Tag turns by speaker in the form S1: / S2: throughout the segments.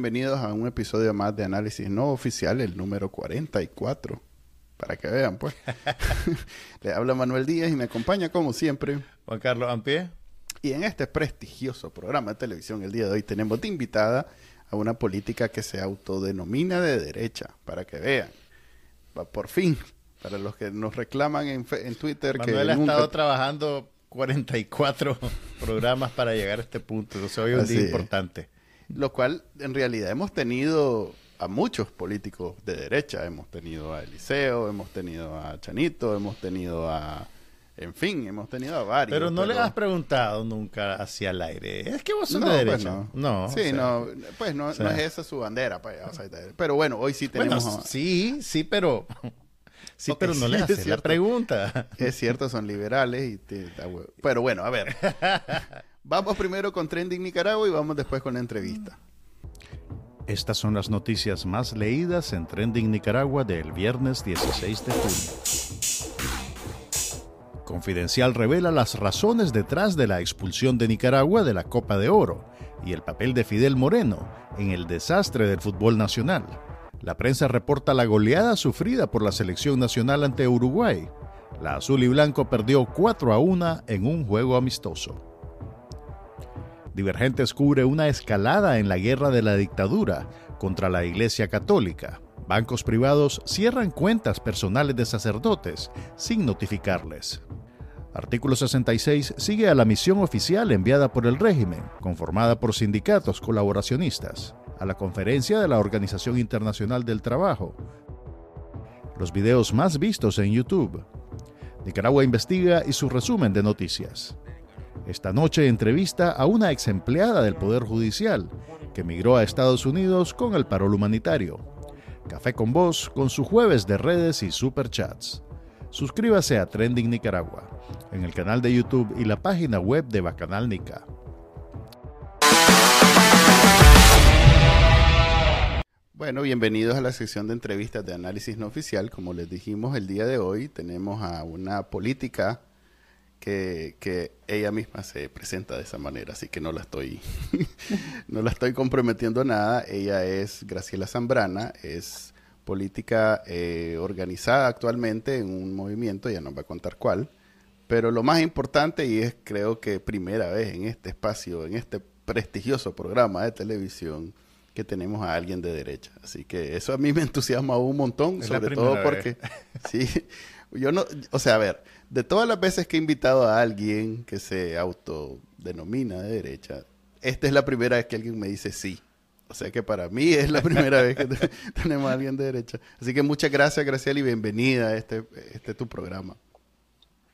S1: Bienvenidos a un episodio más de Análisis No Oficial, el número 44. Para que vean, pues. Le habla Manuel Díaz y me acompaña, como siempre,
S2: Juan Carlos Ampie.
S1: Y en este prestigioso programa de televisión el día de hoy tenemos de invitada a una política que se autodenomina de derecha, para que vean. Por fin, para los que nos reclaman en, en Twitter
S2: Manuel
S1: que
S2: ha estado trabajando 44 programas para llegar a este punto. Entonces hoy es un día importante.
S1: Lo cual en realidad hemos tenido a muchos políticos de derecha. Hemos tenido a Eliseo, hemos tenido a Chanito, hemos tenido a... En fin, hemos tenido a varios.
S2: Pero no le has preguntado nunca hacia el aire. Es que vos sos de pues derecha.
S1: no. no. Sí, no. Pues no, no, es esa su bandera. Pues, pero bueno, hoy sí tenemos...
S2: sí, sí, pero... Sí, pero no le haces la pregunta.
S1: Es cierto, son liberales y Pero bueno, a ver. Vamos primero con Trending Nicaragua y vamos después con la entrevista.
S3: Estas son las noticias más leídas en Trending Nicaragua del viernes 16 de junio. Confidencial revela las razones detrás de la expulsión de Nicaragua de la Copa de Oro y el papel de Fidel Moreno en el desastre del fútbol nacional. La prensa reporta la goleada sufrida por la selección nacional ante Uruguay. La azul y blanco perdió 4 a 1 en un juego amistoso. Divergentes cubre una escalada en la guerra de la dictadura contra la Iglesia Católica. Bancos privados cierran cuentas personales de sacerdotes sin notificarles. Artículo 66 sigue a la misión oficial enviada por el régimen, conformada por sindicatos colaboracionistas, a la conferencia de la Organización Internacional del Trabajo. Los videos más vistos en YouTube. Nicaragua investiga y su resumen de noticias. Esta noche entrevista a una ex empleada del Poder Judicial que migró a Estados Unidos con el parol humanitario. Café con Voz con su jueves de redes y superchats. Suscríbase a Trending Nicaragua en el canal de YouTube y la página web de Bacanal Nica.
S1: Bueno, bienvenidos a la sección de entrevistas de análisis no oficial. Como les dijimos el día de hoy, tenemos a una política que, ella misma se presenta de esa manera, así que no la estoy, no la estoy comprometiendo nada. Ella es Graciela Zambrana, es política eh, organizada actualmente en un movimiento, ya nos va a contar cuál, pero lo más importante, y es creo que primera vez en este espacio, en este prestigioso programa de televisión, que tenemos a alguien de derecha. Así que eso a mí me entusiasma un montón, sobre todo porque, sí, yo no, o sea, a ver, de todas las veces que he invitado a alguien que se autodenomina de derecha, esta es la primera vez que alguien me dice sí. O sea que para mí es la primera vez que tenemos a alguien de derecha. Así que muchas gracias, Graciela, y bienvenida a este, este tu programa.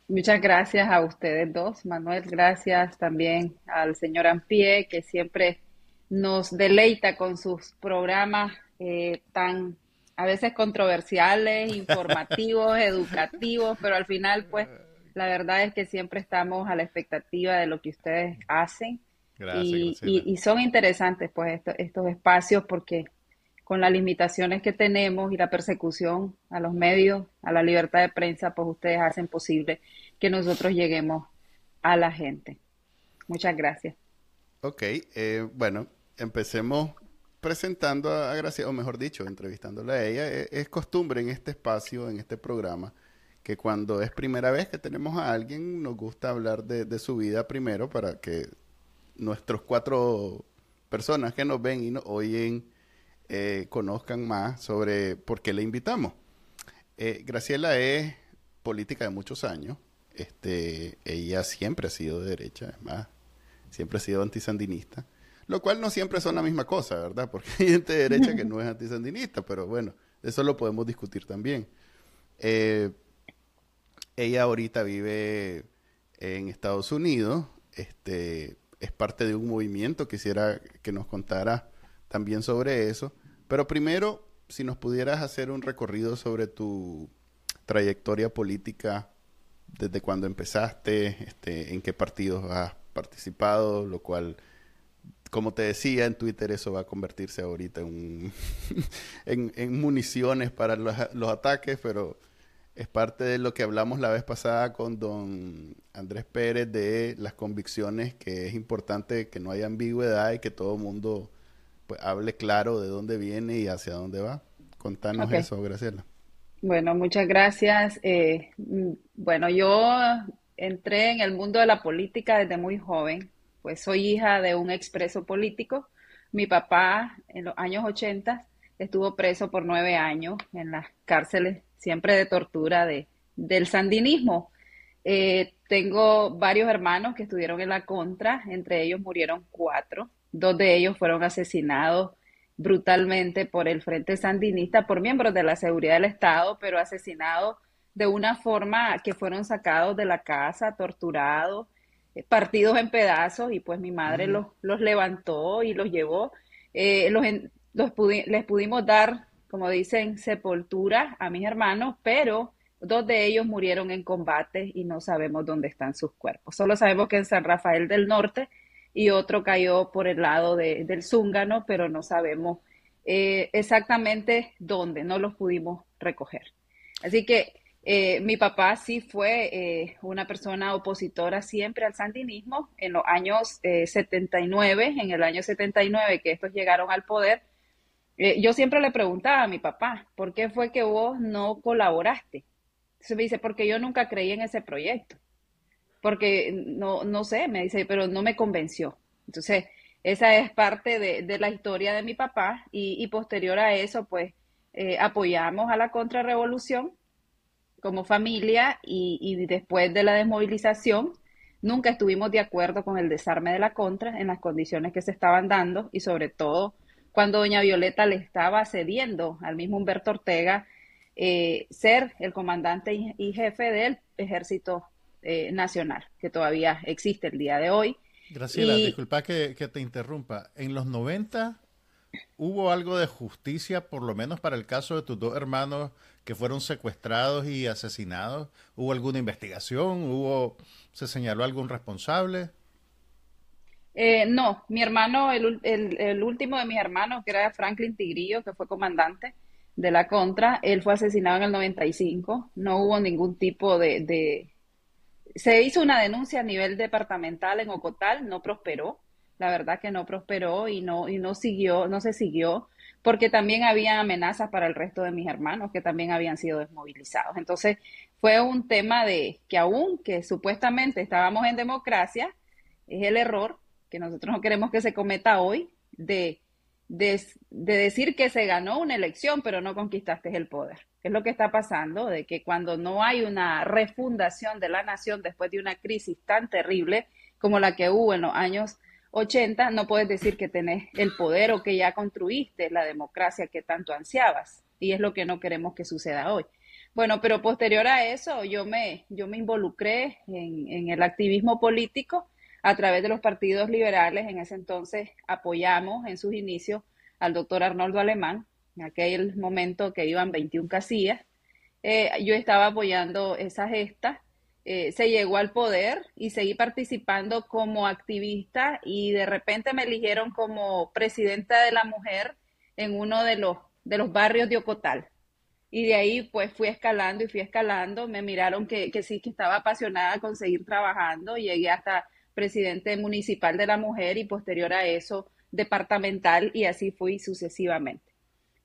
S4: Muchas gracias a ustedes dos, Manuel. Gracias también al señor Ampie, que siempre nos deleita con sus programas eh, tan a veces controversiales, informativos, educativos, pero al final, pues, la verdad es que siempre estamos a la expectativa de lo que ustedes hacen. y, y, son interesantes, pues, estos espacios porque con las limitaciones que tenemos y la persecución a los medios, a la libertad de prensa, pues ustedes hacen posible que nosotros lleguemos a la gente. Muchas gracias.
S1: Ok, eh, bueno, empecemos presentando a Gracia, o mejor dicho, entrevistándola a ella, e, es, costumbre en este espacio, en este programa, que cuando es primera vez que tenemos a alguien, nos gusta hablar de, su vida primero para que nuestros cuatro personas que nos ven y nos oyen eh, conozcan más sobre por qué le invitamos. Eh, Graciela es política de muchos años. Este, ella siempre ha sido de derecha, es más, siempre ha sido antisandinista. Lo cual no siempre son la misma cosa, ¿verdad? Porque hay gente de derecha que no es antisandinista, pero bueno, eso lo podemos discutir también. Eh, ella ahorita vive en Estados Unidos, este, es parte de un movimiento, quisiera que nos contara también sobre eso. Pero primero, si nos pudieras hacer un recorrido sobre tu trayectoria política, desde cuando empezaste, este, en qué partidos has participado, lo cual como te decía en Twitter, eso va a convertirse ahorita en, en, municiones para los, ataques, pero es parte de lo que hablamos la vez pasada con don Andrés Pérez de las convicciones, que es importante que no haya ambigüedad y que todo el mundo pues hable claro de dónde viene y hacia dónde va. Contanos eso, Graciela.
S4: Bueno, muchas gracias. Eh, mm, bueno, yo entré en el mundo de la política desde muy joven, pues soy hija de un expreso político. Mi papá en los años 80 estuvo preso por nueve años en las cárceles, siempre de tortura de, del sandinismo. Eh, tengo varios hermanos que estuvieron en la contra, entre ellos murieron cuatro, dos de ellos fueron asesinados brutalmente por el Frente Sandinista, por miembros de la seguridad del Estado, pero asesinados de una forma que fueron sacados de la casa, torturados, partidos en pedazos, y pues mi madre los, los, levantó y los llevó. Eh, los, les pudimos dar, como dicen, sepultura a mis hermanos, pero dos de ellos murieron en combate y no sabemos dónde están sus cuerpos. Solo sabemos que en San Rafael del Norte y otro cayó por el lado del Zúngano, pero no sabemos eh, exactamente dónde, no los pudimos recoger. Así que eh, mi papá sí fue eh, una persona opositora siempre al sandinismo. En los años 79, en el año 79 que estos llegaron al poder, yo siempre le preguntaba a mi papá, ¿por qué fue que vos no colaboraste? Entonces me dice, porque yo nunca creí en ese proyecto porque no, no sé, me dice, pero no me convenció. Entonces, esa es parte de, la historia de mi papá y, posterior a eso, pues eh, apoyamos a la contrarrevolución como familia y, después de la desmovilización, nunca estuvimos de acuerdo con el desarme de la contra en las condiciones que se estaban dando y sobre todo cuando doña Violeta le estaba cediendo al mismo Humberto Ortega eh, ser el comandante y jefe del ejército eh, nacional, que todavía existe el día de hoy.
S3: Graciela, disculpa que, te interrumpa. En los 90 hubo algo de justicia, por lo menos para el caso de tus dos hermanos que fueron secuestrados y asesinados. ¿Hubo alguna investigación? ¿Hubo, se señaló algún responsable?
S4: Eh, no, mi hermano, el, el, último de mis hermanos, que era Franklin Tigrillo, que fue comandante de la Contra, él fue asesinado en el 95. No hubo ningún tipo de, se hizo una denuncia a nivel departamental en Ocotal, no prosperó, la verdad que no prosperó y no, y no siguió, no se siguió, porque también había amenazas para el resto de mis hermanos que también habían sido desmovilizados. Entonces, fue un tema de que aún que supuestamente estábamos en democracia, es el error que nosotros no queremos que se cometa hoy de, de, de decir que se ganó una elección, pero no conquistaste el poder es lo que está pasando, de que cuando no hay una refundación de la nación después de una crisis tan terrible como la que hubo en los años 80, no puedes decir que tenés el poder o que ya construiste la democracia que tanto ansiabas. Y es lo que no queremos que suceda hoy. Bueno, pero posterior a eso, yo me, yo me involucré en, el activismo político a través de los partidos liberales. En ese entonces apoyamos en sus inicios al doctor Arnoldo Alemán, en aquel momento que iban 21 casillas, eh, yo estaba apoyando esa gesta. Eh, se llegó al poder y seguí participando como activista y de repente me eligieron como presidenta de la mujer en uno de los, de los barrios de Ocotal. Y de ahí pues fui escalando y fui escalando. Me miraron que, que sí, que estaba apasionada con seguir trabajando. Llegué hasta presidente municipal de la mujer y posterior a eso departamental y así fui sucesivamente.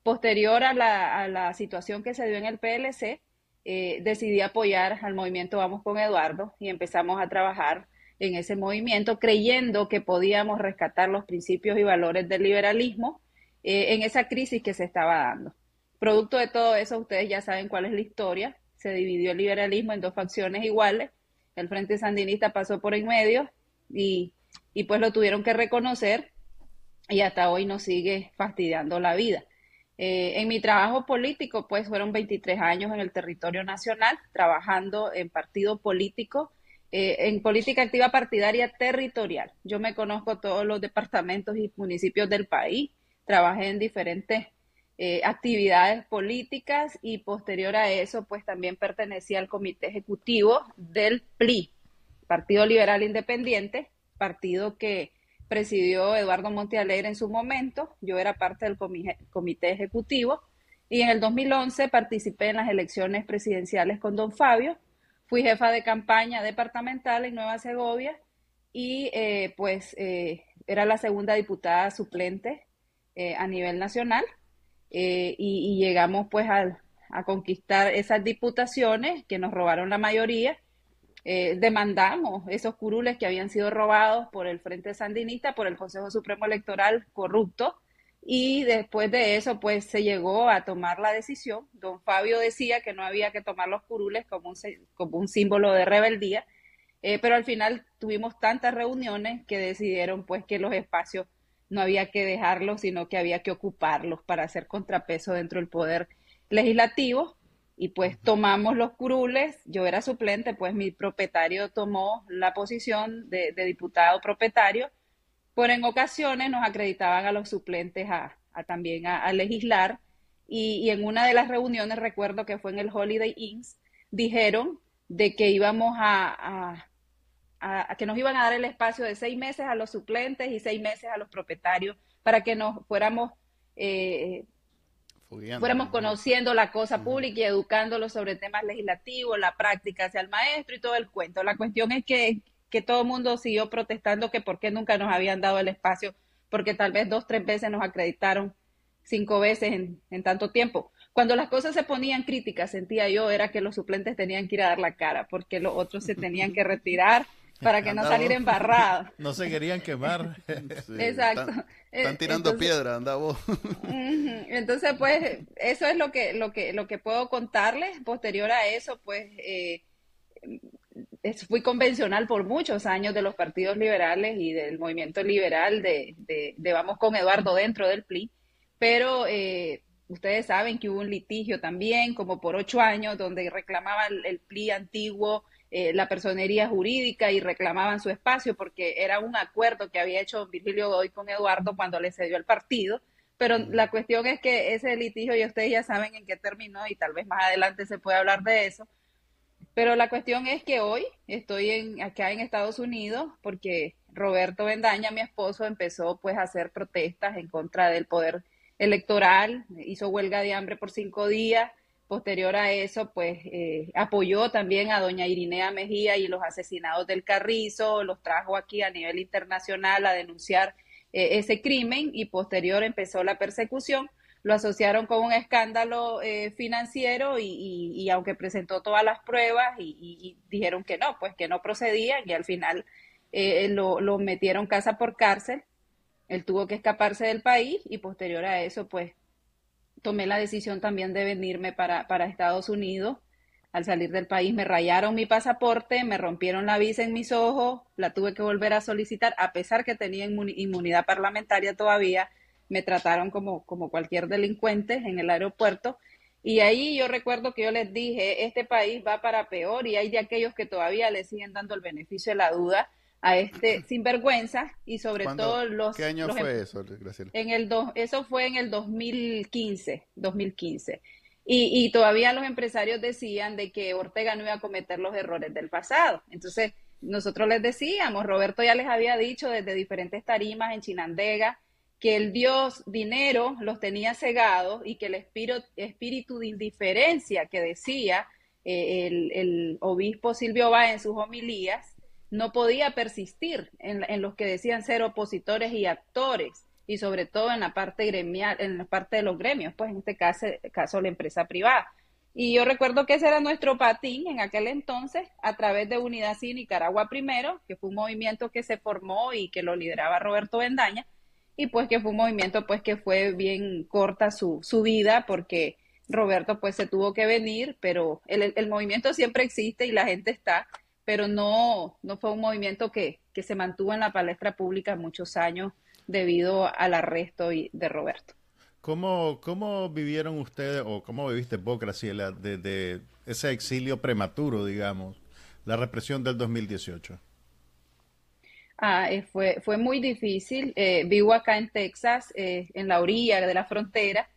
S4: Posterior a la, situación que se dio en el PLC, eh, decidí apoyar al movimiento Vamos con Eduardo y empezamos a trabajar en ese movimiento creyendo que podíamos rescatar los principios y valores del liberalismo eh, en esa crisis que se estaba dando. Producto de todo eso, ustedes ya saben cuál es la historia. Se dividió el liberalismo en dos facciones iguales. El Frente Sandinista pasó por en medio y, y pues lo tuvieron que reconocer y hasta hoy nos sigue fastidiando la vida. Eh, en mi trabajo político, pues fueron 23 años en el territorio nacional, trabajando en partido político, eh, en política activa partidaria territorial. Yo me conozco todos los departamentos y municipios del país, trabajé en diferentes eh, actividades políticas y posterior a eso, pues también pertenecía al comité ejecutivo del PLI, Partido Liberal Independiente, partido que presidió Eduardo Montealegre en su momento, yo era parte del comité ejecutivo y en el 2011 participé en las elecciones presidenciales con don Fabio, fui jefa de campaña departamental en Nueva Segovia y eh, pues eh, era la segunda diputada suplente eh, a nivel nacional y, llegamos pues a, conquistar esas diputaciones que nos robaron la mayoría. Demandamos esos curules que habían sido robados por el Frente Sandinista, por el Consejo Supremo Electoral corrupto, y después de eso, pues se llegó a tomar la decisión. Don Fabio decía que no había que tomar los curules como un, como un símbolo de rebeldía, eh, pero al final tuvimos tantas reuniones que decidieron pues que los espacios no había que dejarlos, sino que había que ocuparlos para hacer contrapeso dentro del poder legislativo. Y pues tomamos los curules, yo era suplente, pues mi propietario tomó la posición de, diputado propietario, pero en ocasiones nos acreditaban a los suplentes a, también a, legislar. Y, en una de las reuniones, recuerdo que fue en el Holiday Inns, dijeron de que íbamos a, a, que nos iban a dar el espacio de seis meses a los suplentes y seis meses a los propietarios para que nos fuéramos eh, fuéramos conociendo la cosa pública y educándolos sobre temas legislativos, la práctica hacia el maestro y todo el cuento. La cuestión es que, que todo el mundo siguió protestando que por qué nunca nos habían dado el espacio, porque tal vez dos, tres veces nos acreditaron cinco veces en, en tanto tiempo. Cuando las cosas se ponían críticas, sentía yo, era que los suplentes tenían que ir a dar la cara, porque los otros se tenían que retirar para que no salir embarrado.
S3: No se querían quemar.
S4: Exacto.
S1: Están, tirando piedra, anda vos.
S4: Entonces, pues, eso es lo que, lo que, lo que puedo contarles. Posterior a eso, pues, eh, fui convencional por muchos años de los partidos liberales y del movimiento liberal de, de, Vamos con Eduardo dentro del PLI, pero eh, ustedes saben que hubo un litigio también, como por ocho años, donde reclamaba el PLI antiguo eh, la personería jurídica y reclamaban su espacio porque era un acuerdo que había hecho Virgilio Godoy con Eduardo cuando le cedió el partido. Pero la cuestión es que ese litigio, y ustedes ya saben en qué terminó, y tal vez más adelante se puede hablar de eso. Pero la cuestión es que hoy estoy en, acá en Estados Unidos porque Roberto Bendaña, mi esposo, empezó pues a hacer protestas en contra del poder electoral, hizo huelga de hambre por cinco días, Posterior a eso, pues eh, apoyó también a doña Irinea Mejía y los asesinados del Carrizo, los trajo aquí a nivel internacional a denunciar eh, ese crimen y posterior empezó la persecución. Lo asociaron con un escándalo eh, financiero y, aunque presentó todas las pruebas y, dijeron que no, pues que no procedían y al final lo, lo metieron casa por cárcel. Él tuvo que escaparse del país y posterior a eso, pues tomé la decisión también de venirme para, para Estados Unidos. Al salir del país me rayaron mi pasaporte, me rompieron la visa en mis ojos, la tuve que volver a solicitar, a pesar que tenía inmunidad parlamentaria todavía, me trataron como, como cualquier delincuente en el aeropuerto. Y ahí yo recuerdo que yo les dije, este país va para peor y hay de aquellos que todavía le siguen dando el beneficio de la duda a este sinvergüenza y sobre todo los...
S1: ¿Qué año fue
S4: em
S1: eso,
S4: En el do, eso fue en el 2015, 2015. Y, y todavía los empresarios decían de que Ortega no iba a cometer los errores del pasado. Entonces, nosotros les decíamos, Roberto ya les había dicho desde diferentes tarimas en Chinandega, que el dios dinero los tenía cegados y que el espíritu, espíritu de indiferencia que decía eh, el, el obispo Silvio Bá en sus homilías, no podía persistir en, los que decían ser opositores y actores y sobre todo en la parte gremial, en la parte de los gremios, pues en este caso, caso la empresa privada. Y yo recuerdo que ese era nuestro patín en aquel entonces, a través de Unidad Sin Nicaragua Primero, que fue un movimiento que se formó y que lo lideraba Roberto Bendaña, y pues que fue un movimiento pues que fue bien corta su, su vida, porque Roberto pues se tuvo que venir, pero el, el movimiento siempre existe y la gente está, pero no, no fue un movimiento que, que se mantuvo en la palestra pública muchos años debido al arresto de Roberto.
S3: ¿Cómo, ¿Cómo vivieron ustedes, o cómo viviste vos, Graciela, de, ese exilio prematuro, digamos, la represión del 2018?
S4: Ah, eh, fue, fue muy difícil. Eh, vivo acá en Texas, eh, en la orilla de la frontera,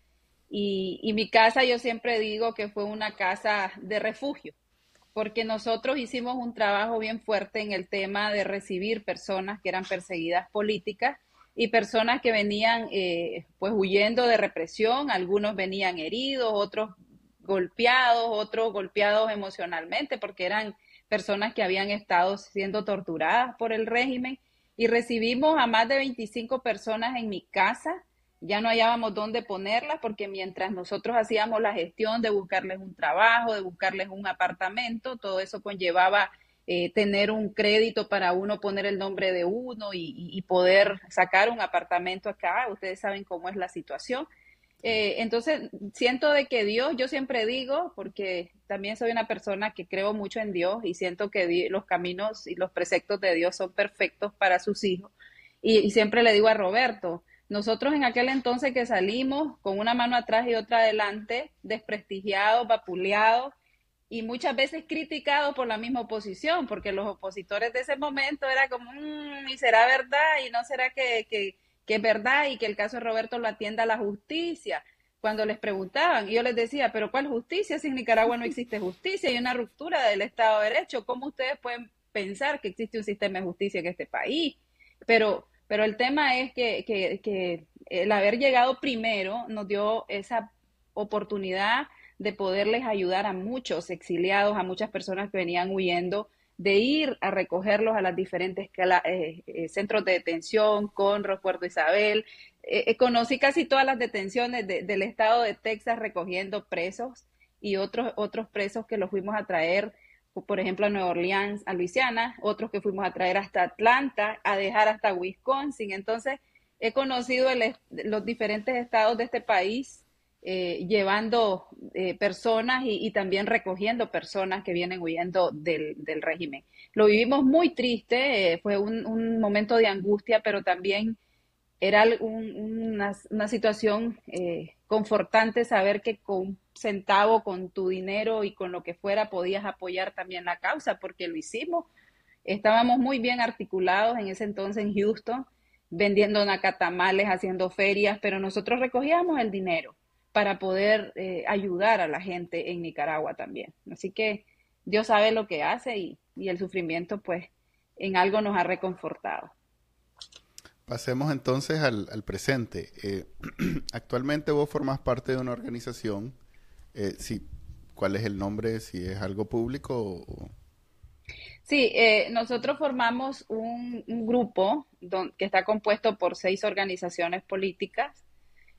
S4: y, y mi casa yo siempre digo que fue una casa de refugio porque nosotros hicimos un trabajo bien fuerte en el tema de recibir personas que eran perseguidas políticas y personas que venían eh, pues huyendo de represión, algunos venían heridos, otros golpeados, otros golpeados emocionalmente porque eran personas que habían estado siendo torturadas por el régimen. Y recibimos a más de 25 personas en mi casa ya no hallábamos dónde ponerlas porque mientras nosotros hacíamos la gestión de buscarles un trabajo, de buscarles un apartamento, todo eso conllevaba eh, tener un crédito para uno poner el nombre de uno y, poder sacar un apartamento acá. Ustedes saben cómo es la situación. Eh, entonces, siento de que Dios, yo siempre digo, porque también soy una persona que creo mucho en Dios y siento que los caminos y los preceptos de Dios son perfectos para sus hijos. y siempre le digo a Roberto, nosotros en aquel entonces que salimos con una mano atrás y otra adelante, desprestigiados, vapuleados y muchas veces criticados por la misma oposición, porque los opositores de ese momento era como, mmm, y será verdad, y no será que, que, que, es verdad, y que el caso de Roberto lo atienda la justicia. Cuando les preguntaban, y yo les decía, pero ¿cuál justicia si en Nicaragua no existe justicia? Hay una ruptura del Estado de Derecho. ¿Cómo ustedes pueden pensar que existe un sistema de justicia en este país? Pero pero el tema es que, que, el haber llegado primero nos dio esa oportunidad de poderles ayudar a muchos exiliados, a muchas personas que venían huyendo, de ir a recogerlos a las diferentes eh, eh, centros de detención, con Puerto Isabel. Eh, conocí casi todas las detenciones del estado de Texas recogiendo presos y otros, otros presos que los fuimos a traer por ejemplo, a Nueva Orleans, a Luisiana, otros que fuimos a traer hasta Atlanta, a dejar hasta Wisconsin. Entonces, he conocido los diferentes estados de este país eh, llevando eh, personas y, también recogiendo personas que vienen huyendo del, régimen. Lo vivimos muy triste, eh, fue un, momento de angustia, pero también era una, situación confortante saber que con centavo, con tu dinero y con lo que fuera podías apoyar también la causa, porque lo hicimos. Estábamos muy bien articulados en ese entonces en Houston, vendiendo nacatamales, haciendo ferias, pero nosotros recogíamos el dinero para poder eh, ayudar a la gente en Nicaragua también. Así que Dios sabe lo que hace y el sufrimiento pues en algo nos ha reconfortado.
S1: Pasemos entonces al, presente. Eh, actualmente vos formas parte de una organización. Eh, ¿Cuál es el nombre? Si es algo público
S4: Sí, eh, nosotros formamos un, grupo que está compuesto por seis organizaciones políticas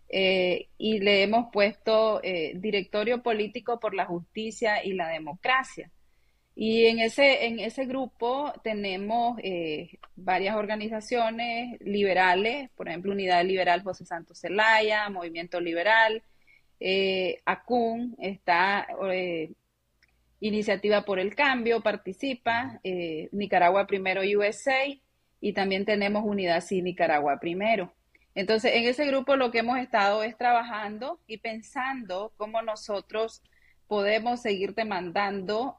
S4: y le hemos puesto Directorio Político por la Justicia y la Democracia. Y en ese, en ese grupo tenemos eh, varias organizaciones liberales, por ejemplo, Unidad Liberal José Santos Zelaya, Movimiento Liberal, eh, ACUN, está eh, Iniciativa por el Cambio, participa, eh, Nicaragua Primero USA, y también tenemos Unidad Sí Nicaragua Primero. Entonces, en ese grupo lo que hemos estado es trabajando y pensando cómo nosotros podemos seguir demandando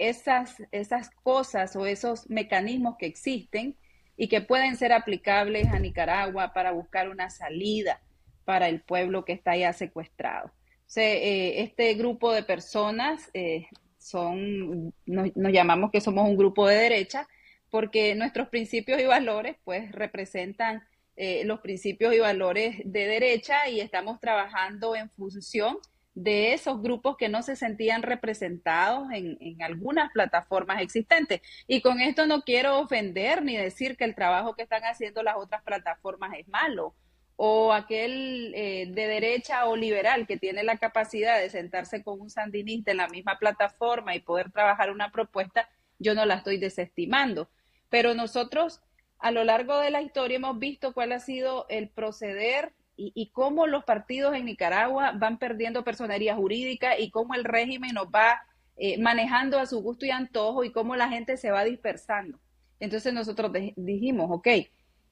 S4: esas, esas cosas o esos mecanismos que existen y que pueden ser aplicables a Nicaragua para buscar una salida para el pueblo que está ya secuestrado. Eh, este grupo de personas eh, son, nos, llamamos que somos un grupo de derecha porque nuestros principios y valores pues representan eh, los principios y valores de derecha y estamos trabajando en función de esos grupos que no se sentían representados en, algunas plataformas existentes. Y con esto no quiero ofender ni decir que el trabajo que están haciendo las otras plataformas es malo o aquel eh, de derecha o liberal que tiene la capacidad de sentarse con un sandinista en la misma plataforma y poder trabajar una propuesta, yo no la estoy desestimando. Pero nosotros a lo largo de la historia hemos visto cuál ha sido el proceder y, cómo los partidos en Nicaragua van perdiendo personería jurídica y cómo el régimen nos va eh, manejando a su gusto y antojo y cómo la gente se va dispersando. Entonces nosotros dijimos, ok, eh,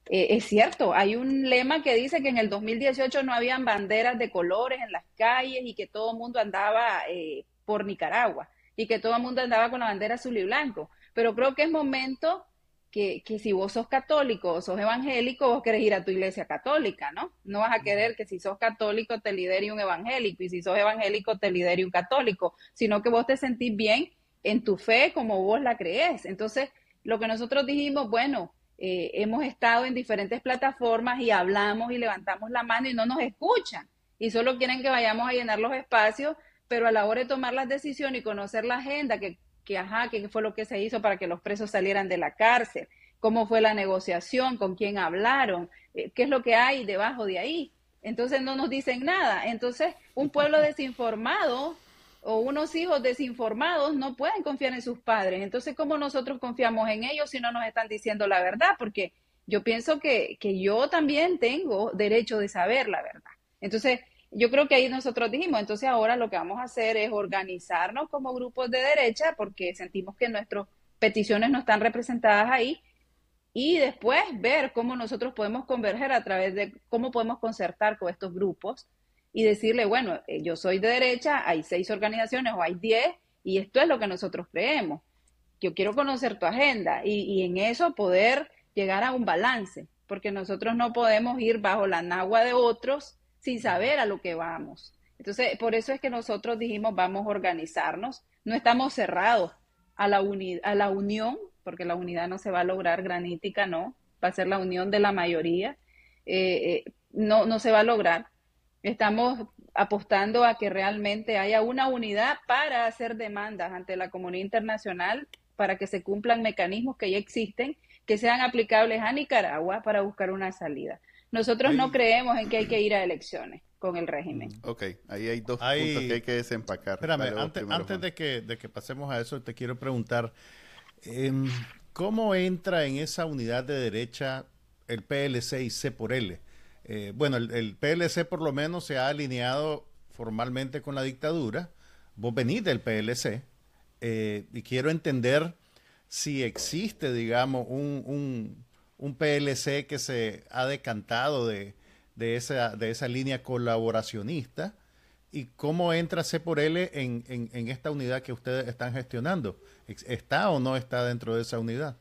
S4: es cierto, hay un lema que dice que en el 2018 no habían banderas de colores en las calles y que todo el mundo andaba eh, por Nicaragua y que todo el mundo andaba con la bandera azul y blanco. Pero creo que es momento que, que, si vos sos católico o sos evangélico, vos querés ir a tu iglesia católica, ¿no? No vas a querer que si sos católico te lidere un evangélico y si sos evangélico te lidere un católico, sino que vos te sentís bien en tu fe como vos la crees. Entonces, lo que nosotros dijimos, bueno, eh, hemos estado en diferentes plataformas y hablamos y levantamos la mano y no nos escuchan y solo quieren que vayamos a llenar los espacios, pero a la hora de tomar las decisiones y conocer la agenda que que, ajá, qué fue lo que se hizo para que los presos salieran de la cárcel, cómo fue la negociación, con quién hablaron, eh, qué es lo que hay debajo de ahí. Entonces no nos dicen nada. Entonces un pueblo desinformado o unos hijos desinformados no pueden confiar en sus padres. Entonces, ¿cómo nosotros confiamos en ellos si no nos están diciendo la verdad? Porque yo pienso que, que yo también tengo derecho de saber la verdad. Entonces, yo creo que ahí nosotros dijimos, entonces ahora lo que vamos a hacer es organizarnos como grupos de derecha porque sentimos que nuestras peticiones no están representadas ahí y después ver cómo nosotros podemos converger a través de cómo podemos concertar con estos grupos y decirle, bueno, eh, yo soy de derecha, hay seis organizaciones o hay diez y esto es lo que nosotros creemos. Yo quiero conocer tu agenda y, y en eso poder llegar a un balance, porque nosotros no podemos ir bajo la nagua de otros sin saber a lo que vamos. Entonces, por eso es que nosotros dijimos, vamos a organizarnos. No estamos cerrados a la, a la unión, porque la unidad no se va a lograr granítica, no, va a ser la unión de la mayoría. Eh, eh, no, no se va a lograr. Estamos apostando a que realmente haya una unidad para hacer demandas ante la comunidad internacional para que se cumplan mecanismos que ya existen, que sean aplicables a Nicaragua para buscar una salida. Nosotros no creemos en que hay que ir a elecciones con el régimen.
S1: Mm, ok, ahí hay dos puntos que hay que desempacar.
S3: Espérame, antes, de, que, de que pasemos a eso, te quiero preguntar, em, ¿cómo entra en esa unidad de derecha el PLC y C por L? Eh, bueno, el, PLC por lo menos se ha alineado formalmente con la dictadura. Vos venís del PLC eh, y quiero entender si existe, digamos, un un PLC que se ha decantado de, de, esa, de esa línea colaboracionista y cómo entra C por L en, en, esta unidad que ustedes están gestionando. ¿Está o no está dentro de esa unidad?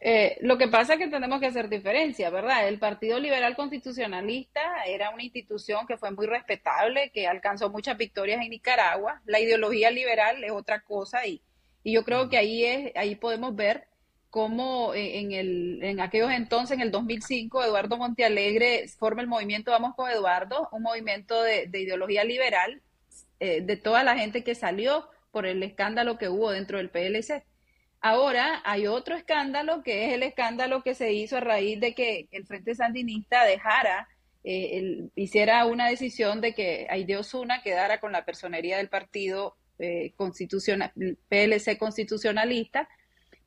S4: Eh, lo que pasa es que tenemos que hacer diferencia, ¿verdad? El Partido Liberal Constitucionalista era una institución que fue muy respetable, que alcanzó muchas victorias en Nicaragua. La ideología liberal es otra cosa y, y yo creo que ahí, es, ahí podemos ver cómo eh, en, el, en aquellos entonces, en el 2005, Eduardo Montealegre forma el movimiento Vamos con Eduardo, un movimiento de, ideología liberal eh, de toda la gente que salió por el escándalo que hubo dentro del PLC. Ahora hay otro escándalo que es el escándalo que se hizo a raíz de que el Frente Sandinista dejara, eh, hiciera una decisión de que Aide Osuna quedara con la personería del partido constitucional, PLC constitucionalista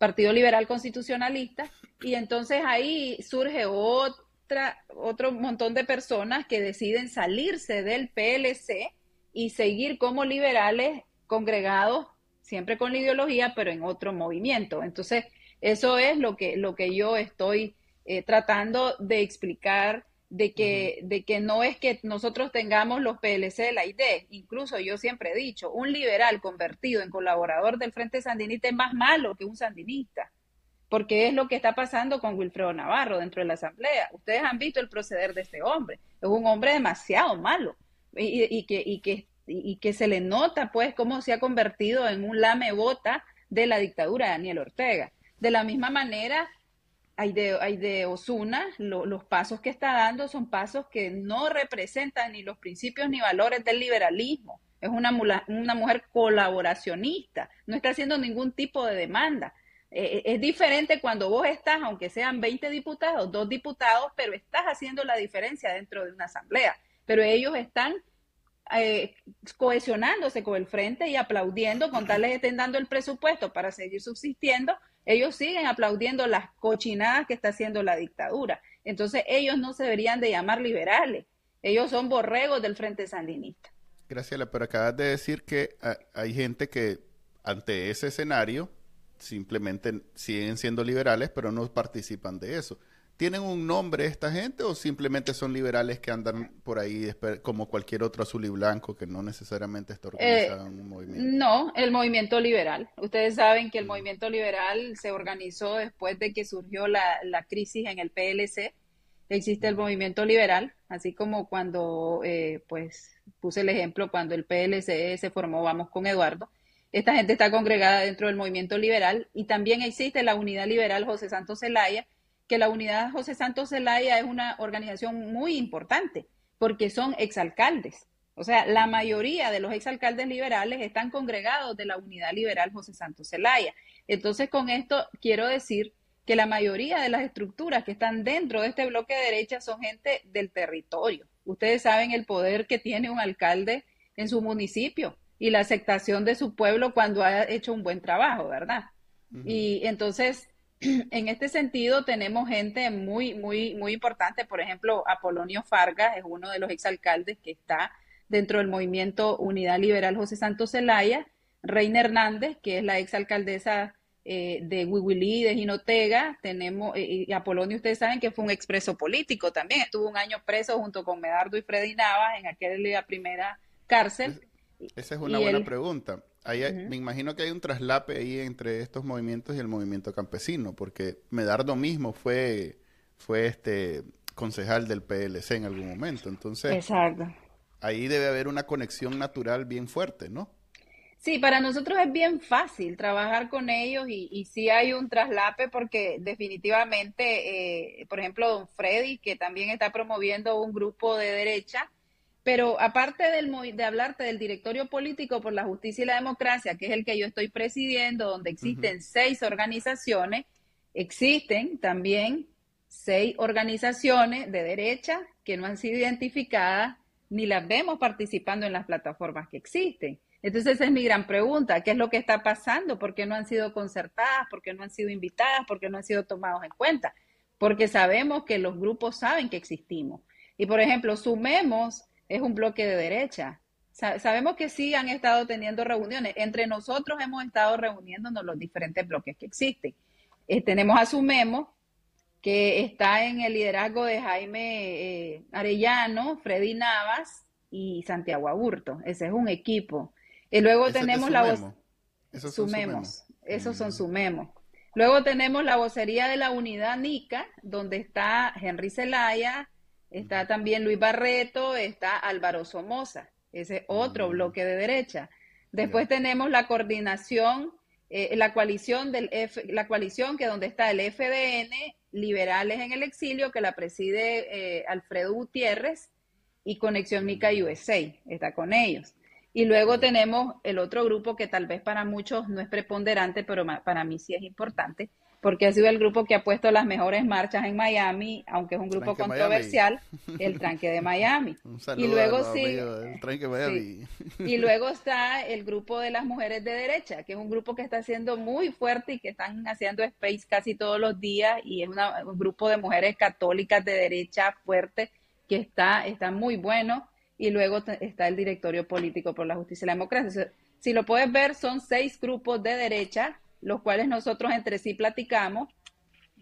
S4: Partido Liberal Constitucionalista, y entonces ahí surge otra, otro montón de personas que deciden salirse del PLC y seguir como liberales congregados, siempre con la ideología, pero en otro movimiento. Entonces, eso es lo que, lo que yo estoy eh, tratando de explicar de que, de que no es que nosotros tengamos los PLC de la ID. Incluso yo siempre he dicho, un liberal convertido en colaborador del Frente Sandinista es más malo que un sandinista, porque es lo que está pasando con Wilfredo Navarro dentro de la Asamblea. Ustedes han visto el proceder de este hombre. Es un hombre demasiado malo y, que, y, que, y que se le nota pues cómo se ha convertido en un lame bota de la dictadura de Daniel Ortega. De la misma manera, hay de, Osuna, los pasos que está dando son pasos que no representan ni los principios ni valores del liberalismo. Es una, mujer colaboracionista, no está haciendo ningún tipo de demanda. Eh, eh, es diferente cuando vos estás, aunque sean 20 diputados, dos diputados, pero estás haciendo la diferencia dentro de una asamblea. Pero ellos están eh, cohesionándose con el frente y aplaudiendo con tal que estén dando el presupuesto para seguir subsistiendo ellos siguen aplaudiendo las cochinadas que está haciendo la dictadura. Entonces ellos no se deberían de llamar liberales. Ellos son borregos del Frente Sandinista.
S1: Graciela, pero acabas de decir que hay gente que ante ese escenario simplemente siguen siendo liberales, pero no participan de eso. ¿Tienen un nombre esta gente o simplemente son liberales que andan por ahí como cualquier otro azul y blanco que no necesariamente está organizado en un movimiento?
S4: No, el movimiento liberal. Ustedes saben que el movimiento liberal se organizó después de que surgió la, crisis en el PLC. Existe el movimiento liberal, así como cuando, eh, pues, puse el ejemplo cuando el PLC se formó, vamos con Eduardo. Esta gente está congregada dentro del movimiento liberal y también existe la unidad liberal José Santos Zelaya, que la unidad José Santos Zelaya es una organización muy importante porque son exalcaldes. O sea, la mayoría de los exalcaldes liberales están congregados de la unidad liberal José Santos Zelaya. Entonces, con esto quiero decir que la mayoría de las estructuras que están dentro de este bloque de derecha son gente del territorio, Ustedes saben el poder que tiene un alcalde en su municipio y la aceptación de su pueblo cuando ha hecho un buen trabajo, ¿verdad? Y entonces, en este sentido, tenemos gente muy, muy, muy importante. Por ejemplo, Apolonio Fargas es uno de los exalcaldes que está dentro del movimiento Unidad Liberal José Santos Zelaya. Reina Hernández, que es la exalcaldesa eh, de Huihuilí, de Jinotega, tenemos, eh, y Apolonio, ustedes saben que fue un expreso político también, estuvo un año preso junto con Medardo y Freddy Navas en aquella primera cárcel.
S1: esa es una buena pregunta. Me imagino que hay un traslape ahí entre estos movimientos y el movimiento campesino, porque Medardo mismo fue, fue este concejal del PLC en algún momento. Entonces,
S4: Exacto.
S1: ahí debe haber una conexión natural bien fuerte, ¿no?
S4: Sí, para nosotros es bien fácil trabajar con ellos y, y sí hay un traslape porque definitivamente, eh, por ejemplo, don Freddy, que también está promoviendo un grupo de derecha, pero aparte del, de hablarte del directorio político por la justicia y la democracia, que es el que yo estoy presidiendo, donde existen seis organizaciones, existen también seis organizaciones de derecha que no han sido identificadas ni las vemos participando en las plataformas que existen. Entonces esa es mi gran pregunta, ¿qué es lo que está pasando? ¿Por qué no han sido concertadas? ¿Por qué no han sido invitadas? ¿Por qué no han sido tomados en cuenta? Porque sabemos que los grupos saben que existimos. Y por ejemplo, sumemos es un bloque de derecha. sabemos que sí han estado teniendo reuniones. Entre nosotros hemos estado reuniéndonos los diferentes bloques que existen. Eh, tenemos a Sumemos, que está en el liderazgo de Jaime eh, Arellano, Freddy Navas y Santiago Aburto. Ese es un equipo. Y luego tenemos la voz. Esos sumemos. Esos son mm. sumemos. Luego tenemos la vocería de la unidad NICA, donde está Henry Zelaya, está también Luis Barreto, está Álvaro Somoza, ese otro mm. bloque de derecha. Después tenemos la coordinación, eh, la coalición del F, la coalición que donde está el FDN, Liberales en el Exilio, que la preside eh, Alfredo Gutiérrez, y Conexión Nica USA, está con ellos. Y luego tenemos el otro grupo que tal vez para muchos no es preponderante, pero para mí sí es importante, porque ha sido el grupo que ha puesto las mejores marchas en Miami, aunque es un grupo controversial, el tranque de Miami. y luego sí, Y luego está el grupo de las mujeres de derecha, que es un grupo que está siendo muy fuerte y que están haciendo space casi todos los días y es un grupo de mujeres católicas de derecha fuerte que está, está muy bueno y luego está el directorio político por la justicia y la democracia. Si lo puedes ver, son seis grupos de derecha, los cuales nosotros entre sí platicamos,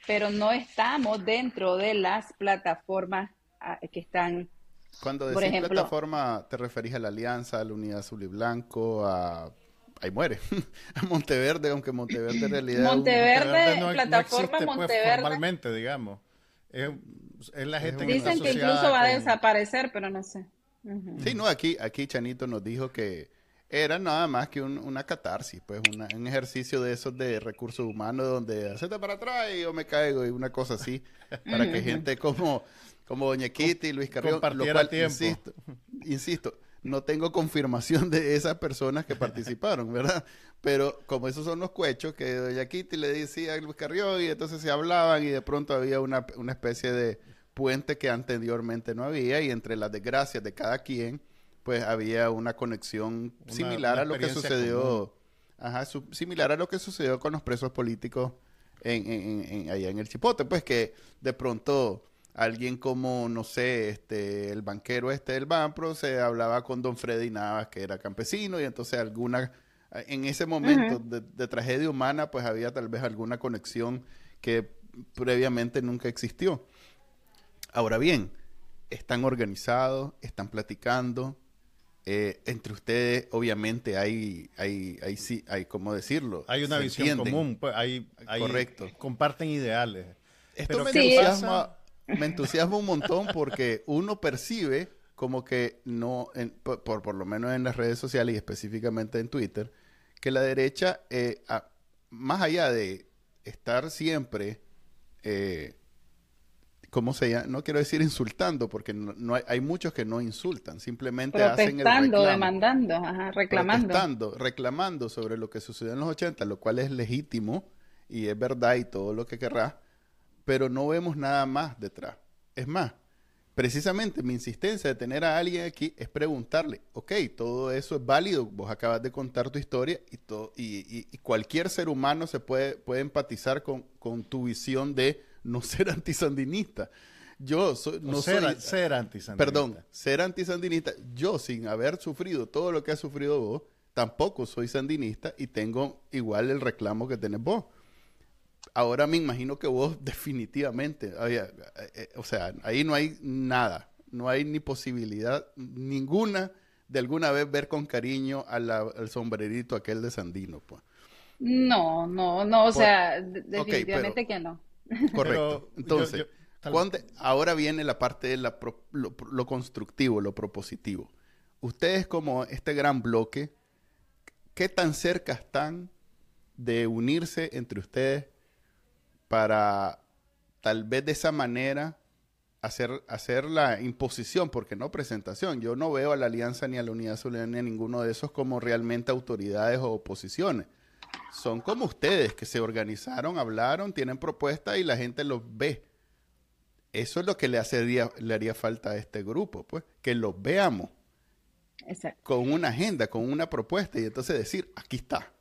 S4: pero no estamos dentro de las plataformas ah, que están.
S1: Cuando decís por ejemplo, plataforma, te referís a la Alianza, a la Unidad Azul y Blanco, a ahí muere. a Monteverde, aunque Monteverde en realidad.
S4: Monteverde, no, plataforma
S3: pues, Monteverde. formalmente, digamos. Es, la gente
S4: Dicen que incluso va a desaparecer, pero no sé.
S1: Sí, no, aquí, aquí Chanito nos dijo que era nada más que una catarsis, pues un ejercicio de esos de recursos humanos donde hacete para atrás y yo me caigo y una cosa así, para que gente como, como Doña Kitty y Luis Carrión, lo cual, insisto, insisto, no tengo confirmación de esas personas que participaron, ¿verdad? Pero como esos son los cuechos que Doña Kitty le decía a Luis Carrión y entonces se hablaban y de pronto había una, una especie de puente que anteriormente no había y entre las desgracias de cada quien, pues había una conexión similar a lo que sucedió, ajá, similar a lo que sucedió con los presos políticos en, allá en el Chipote, pues que de pronto alguien como, no sé, este, el banquero este del Banpro se hablaba con don Freddy Navas, que era campesino, y entonces alguna, en ese momento de, tragedia humana, pues había tal vez alguna conexión que previamente nunca existió. Ahora bien, están organizados, están platicando. Eh, entre ustedes, obviamente, hay, hay, hay, sí, hay, ¿cómo decirlo?
S3: Hay una visión común, pues, hay, Correcto. Comparten ideales.
S1: Esto me, entusiasma, me, entusiasma, un montón porque uno percibe como que no, por, por, lo menos en las redes sociales y específicamente en Twitter, que la derecha, eh, más allá de estar siempre eh, ¿cómo se llama? No quiero decir insultando, porque no, hay, muchos que no insultan, simplemente hacen el reclamo.
S4: demandando, ajá, reclamando.
S1: Protestando, reclamando sobre lo que sucedió en los 80, lo cual es legítimo y es verdad y todo lo que querrá, pero no vemos nada más detrás. Es más, precisamente mi insistencia de tener a alguien aquí es preguntarle, ok, todo eso es válido, vos acabas de contar tu historia y, todo, y, cualquier ser humano se puede, puede empatizar con, con, tu visión de no ser antisandinista. Yo soy, no
S3: ser,
S1: soy,
S3: ser antisandinista.
S1: Perdón, ser antisandinista. Yo, sin haber sufrido todo lo que has sufrido vos, tampoco soy sandinista y tengo igual el reclamo que tenés vos ahora me imagino que vos definitivamente, eh, eh, o sea, ahí no hay nada, no hay ni posibilidad ninguna de alguna vez ver con cariño al sombrerito aquel de Sandino, pues.
S4: No, no, no, o sea, definitivamente que no.
S1: Correcto. Entonces, ahora viene la parte de la lo, constructivo, lo propositivo. Ustedes como este gran bloque, ¿qué tan cerca están de unirse entre ustedes para tal vez de esa manera hacer, hacer la imposición, porque no presentación. Yo no veo a la Alianza ni a la Unidad Solidaria ni a ninguno de esos como realmente autoridades o oposiciones. Son como ustedes que se organizaron, hablaron, tienen propuestas y la gente los ve. Eso es lo que le, hace, le haría falta a este grupo, pues, que los veamos con una agenda, con una propuesta y entonces decir, aquí está.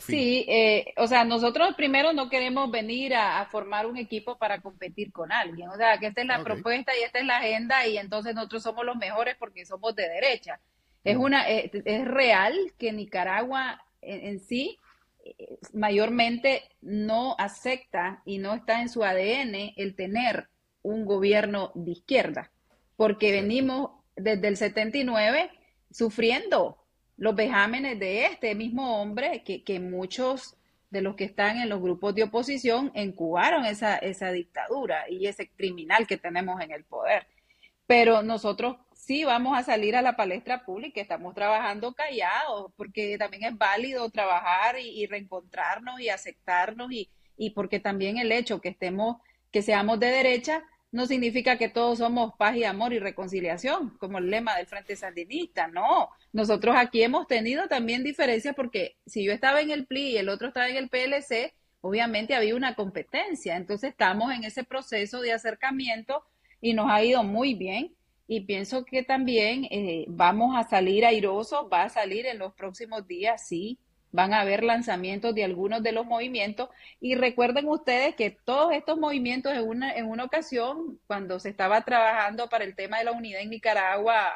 S4: Sí, eh, o sea, nosotros primero no queremos venir a, formar un equipo para competir con alguien. O sea, que esta es la propuesta y esta es la agenda y entonces nosotros somos los mejores porque somos de derecha. Es, una, eh, es real que Nicaragua en, sí eh, mayormente no acepta y no está en su ADN el tener un gobierno de izquierda, porque venimos desde el 79 sufriendo los vejámenes de este mismo hombre, que, que, muchos de los que están en los grupos de oposición encubaron esa, esa dictadura y ese criminal que tenemos en el poder. Pero nosotros sí vamos a salir a la palestra pública, estamos trabajando callados, porque también es válido trabajar y, reencontrarnos y aceptarnos y, y porque también el hecho que estemos, que seamos de derecha, no significa que todos somos paz y amor y reconciliación, como el lema del Frente Sandinista, no. Nosotros aquí hemos tenido también diferencias porque si yo estaba en el PLI y el otro estaba en el PLC, obviamente había una competencia. Entonces estamos en ese proceso de acercamiento y nos ha ido muy bien. Y pienso que también eh, vamos a salir airosos, va a salir en los próximos días, sí, van a haber lanzamientos de algunos de los movimientos y recuerden ustedes que todos estos movimientos en una, en una ocasión, cuando se estaba trabajando para el tema de la unidad en Nicaragua,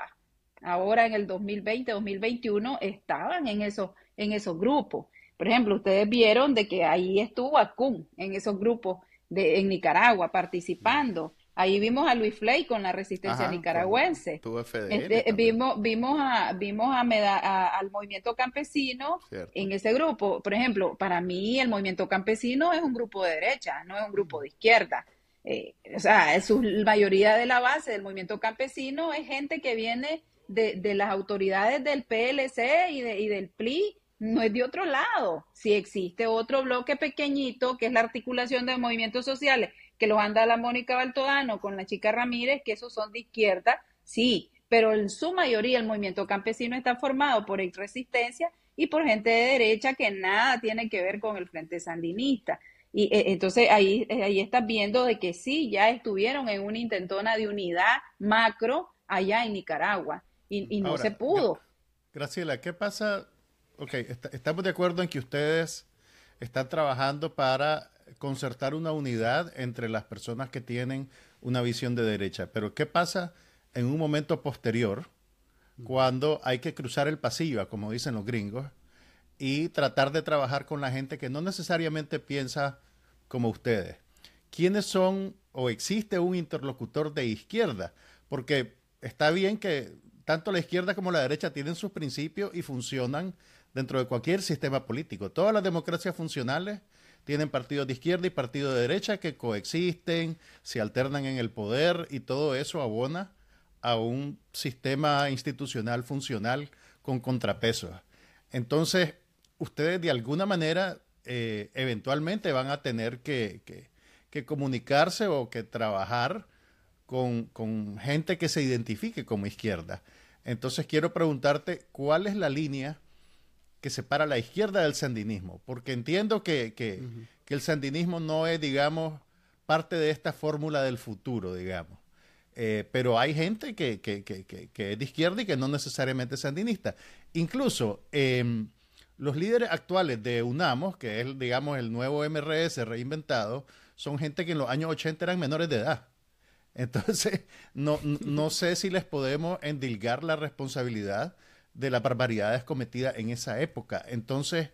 S4: ahora en el 2020, 2021, estaban en esos, en esos grupos. Por ejemplo, ustedes vieron de que ahí estuvo Acun en esos grupos de, en Nicaragua participando. Ahí vimos a Luis Flay con la resistencia nicaragüense. Este, vimos vimos a, vimos a, al movimiento campesino en ese grupo. Por ejemplo, para mí el movimiento campesino es un grupo de derecha, no es un grupo de izquierda. Eh, o sea, su, mayoría de la base del movimiento campesino es gente que viene de, de las autoridades del PLC y, de, y del PLI, no es de otro lado. Si existe otro bloque pequeñito, que es la articulación de movimientos sociales, que lo anda la Mónica Baltodano con la chica Ramírez, que esos son de izquierda, sí, pero en su mayoría el movimiento campesino está formado por ex resistencia y por gente de derecha que nada tiene que ver con el Frente Sandinista. Y eh, entonces ahí, eh, ahí estás viendo de que sí, ya estuvieron en una intentona de unidad macro allá en Nicaragua y, no se pudo.
S3: Graciela, ¿qué pasa? Ok, estamos de acuerdo en que ustedes están trabajando para concertar una unidad entre las personas que tienen una visión de derecha. Pero ¿qué pasa en un momento posterior cuando hay que cruzar el pasillo, como dicen los gringos, y tratar de trabajar con la gente que no necesariamente piensa como ustedes? ¿Quiénes son o existe un interlocutor de izquierda? Porque está bien que tanto la izquierda como la derecha tienen sus principios y funcionan dentro de cualquier sistema político. Todas las democracias funcionales tienen partidos de izquierda y partidos de derecha que coexisten, se alternan en el poder y todo eso abona a un sistema institucional funcional con contrapesos. Entonces, ustedes de alguna manera eh, eventualmente van a tener que, comunicarse o que trabajar con, con, gente que se identifique como izquierda. Entonces quiero preguntarte cuál es la línea que separa la izquierda del sandinismo, porque entiendo que, que, el sandinismo no es, digamos, parte de esta fórmula del futuro, digamos. Eh, pero hay gente que, que, que, que, es de izquierda y que no necesariamente es sandinista. Incluso em, los líderes actuales de UNAMOS, que es, digamos, el nuevo MRS reinventado, son gente que en los años 80 eran menores de edad. Entonces, no, no sé si les podemos endilgar la responsabilidad de las barbaridades cometidas en esa época. Entonces,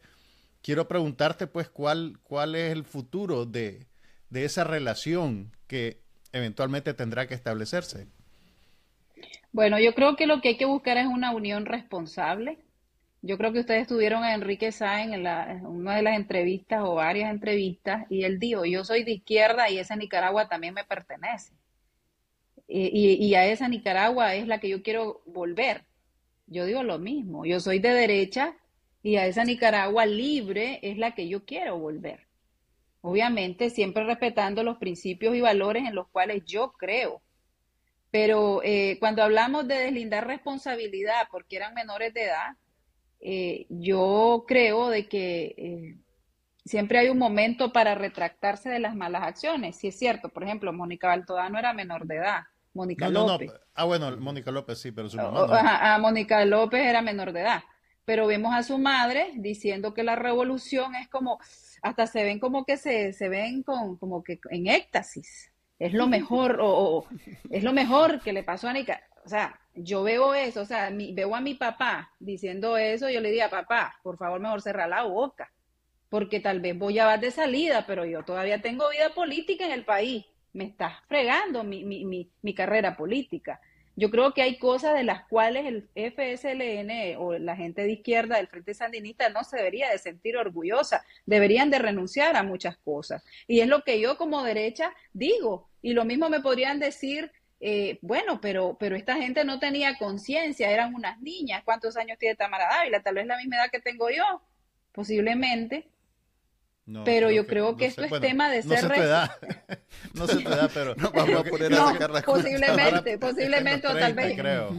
S3: quiero preguntarte, pues, cuál, cuál es el futuro de, de esa relación que eventualmente tendrá que establecerse?
S4: Bueno, yo creo que lo que hay que buscar es una unión responsable. Yo creo que ustedes tuvieron a Enrique Sáenz en, una de las entrevistas o varias entrevistas y él dijo, yo soy de izquierda y esa Nicaragua también me pertenece. Y, a esa Nicaragua es la que yo quiero volver. Yo digo lo mismo, yo soy de derecha y a esa Nicaragua libre es la que yo quiero volver obviamente siempre respetando los principios y valores en los cuales yo creo. Pero eh, cuando hablamos de deslindar responsabilidad porque eran menores de edad, eh, yo creo de que eh, siempre hay un momento para retractarse de las malas acciones. Si es cierto, por ejemplo, Mónica Baltodano era menor de edad. Mónica López.
S3: Ah, bueno, Mónica López sí, pero su
S4: mamá no. A Mónica López era menor de edad. Pero vemos a su madre diciendo que la revolución es como hasta se ven como que se, se ven con, como que en éxtasis. Es lo mejor, o, es lo mejor que le pasó a Nica. O sea, yo veo eso, o sea, veo a mi papá diciendo eso, yo le diría, papá, por favor, mejor cerrar la boca, porque tal vez voy a vas de salida, pero yo todavía tengo vida política en el país. Me estás fregando mi, mi, mi, mi carrera política. Yo creo que hay cosas de las cuales el FSLN o la gente de izquierda del Frente Sandinista no se debería de sentir orgullosa, deberían de renunciar a muchas cosas. Y es lo que yo como derecha digo. Y lo mismo me podrían decir, eh, bueno, pero, pero esta gente no tenía conciencia, eran unas niñas. ¿Cuántos años tiene Tamara Dávila? Tal vez la misma edad que tengo yo, posiblemente pero yo creo que, esto es tema de ser...
S3: No se te da, no se te da, pero...
S1: No, vamos a poner a sacar las
S4: Posiblemente, posiblemente, o tal vez... Creo.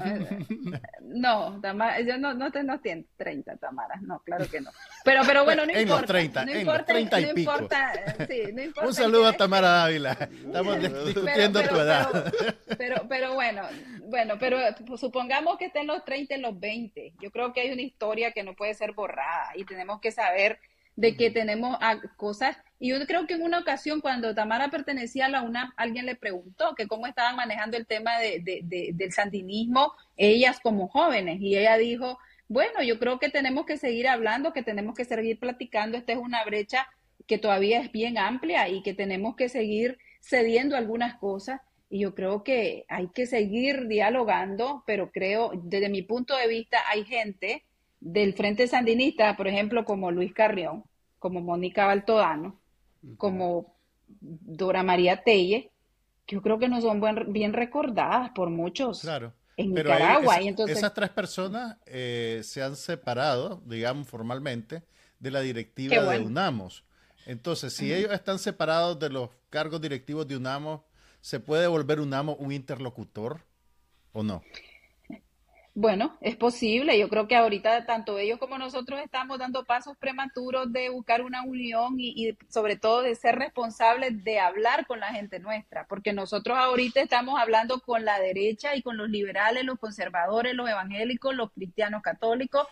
S4: No, Tamara, yo no, no, te, no tiene 30 Tamaras, no, claro que no. Pero, pero bueno, no
S3: en
S4: importa.
S3: Los 30,
S4: no
S3: en
S4: importa,
S3: los 30 y
S4: no
S3: pico.
S4: Importa, sí, no importa
S3: Un saludo a Tamara Dávila, estamos discutiendo tu edad.
S4: Pero, pero, bueno, bueno, pero supongamos que esté en los 30, en los 20. Yo creo que hay una historia que no puede ser borrada y tenemos que saber de que tenemos cosas. Y yo creo que en una ocasión, cuando Tamara pertenecía a la UNAM, alguien le preguntó que cómo estaban manejando el tema de, del sandinismo ellas como jóvenes. Y ella dijo, bueno, yo creo que tenemos que seguir hablando, que tenemos que seguir platicando. Esta es una brecha que todavía es bien amplia y que tenemos que seguir cediendo algunas cosas. Y yo creo que hay que seguir dialogando, pero creo, desde mi punto de vista, hay gente del Frente Sandinista, por ejemplo, como Luis Carrión, como Mónica Baltodano, como Dora María Telle, que yo creo que no son bien recordadas por muchos
S3: claro.
S4: en Nicaragua.
S3: y entonces... Esas tres personas eh, se han separado, digamos, formalmente, de la directiva de UNAMOS. Entonces, si ellos están separados de los cargos directivos de UNAMOS, ¿se puede volver UNAMOS un interlocutor o no?
S4: Bueno, es posible. Yo creo que ahorita tanto ellos como nosotros estamos dando pasos prematuros de buscar una unión y, sobre todo de ser responsables de hablar con la gente nuestra, porque nosotros ahorita estamos hablando con la derecha y con los liberales, los conservadores, los evangélicos, los cristianos católicos,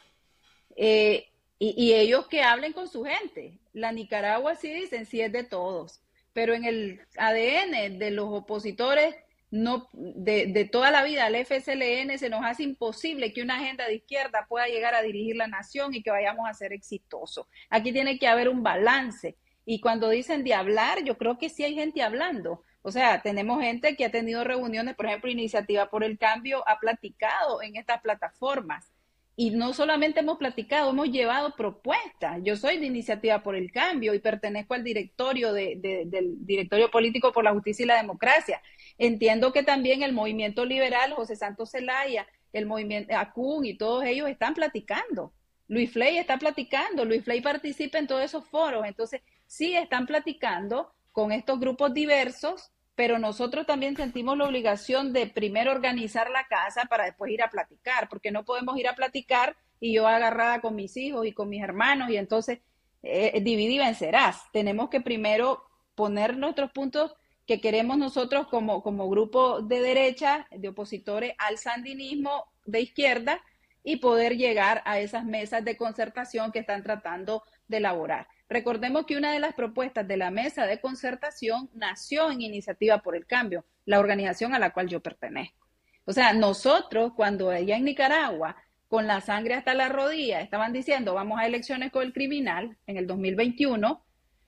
S4: eh, y, y ellos que hablen con su gente. La Nicaragua sí dicen, sí es de todos, pero en el ADN de los opositores no, de, de, toda la vida al FSLN se nos hace imposible que una agenda de izquierda pueda llegar a dirigir la nación y que vayamos a ser exitosos. Aquí tiene que haber un balance. Y cuando dicen de hablar, yo creo que sí hay gente hablando. O sea, tenemos gente que ha tenido reuniones, por ejemplo, Iniciativa por el Cambio ha platicado en estas plataformas. Y no solamente hemos platicado, hemos llevado propuestas. Yo soy de Iniciativa por el Cambio y pertenezco al directorio de, del Directorio Político por la Justicia y la Democracia. Entiendo que también el movimiento liberal, José Santos Zelaya, el movimiento ACUN y todos ellos están platicando. Luis Fley está platicando, Luis Fley participa en todos esos foros. Entonces, sí están platicando con estos grupos diversos pero nosotros también sentimos la obligación de primero organizar la casa para después ir a platicar, porque no podemos ir a platicar y yo agarrada con mis hijos y con mis hermanos y entonces eh, y vencerás. Tenemos que primero poner nuestros puntos que queremos nosotros como, como grupo de derecha, de opositores al sandinismo de izquierda y poder llegar a esas mesas de concertación que están tratando de elaborar. Recordemos que una de las propuestas de la mesa de concertación nació en Iniciativa por el Cambio, la organización a la cual yo pertenezco. O sea, nosotros cuando allá en Nicaragua, con la sangre hasta la rodilla, estaban diciendo vamos a elecciones con el criminal en el 2021,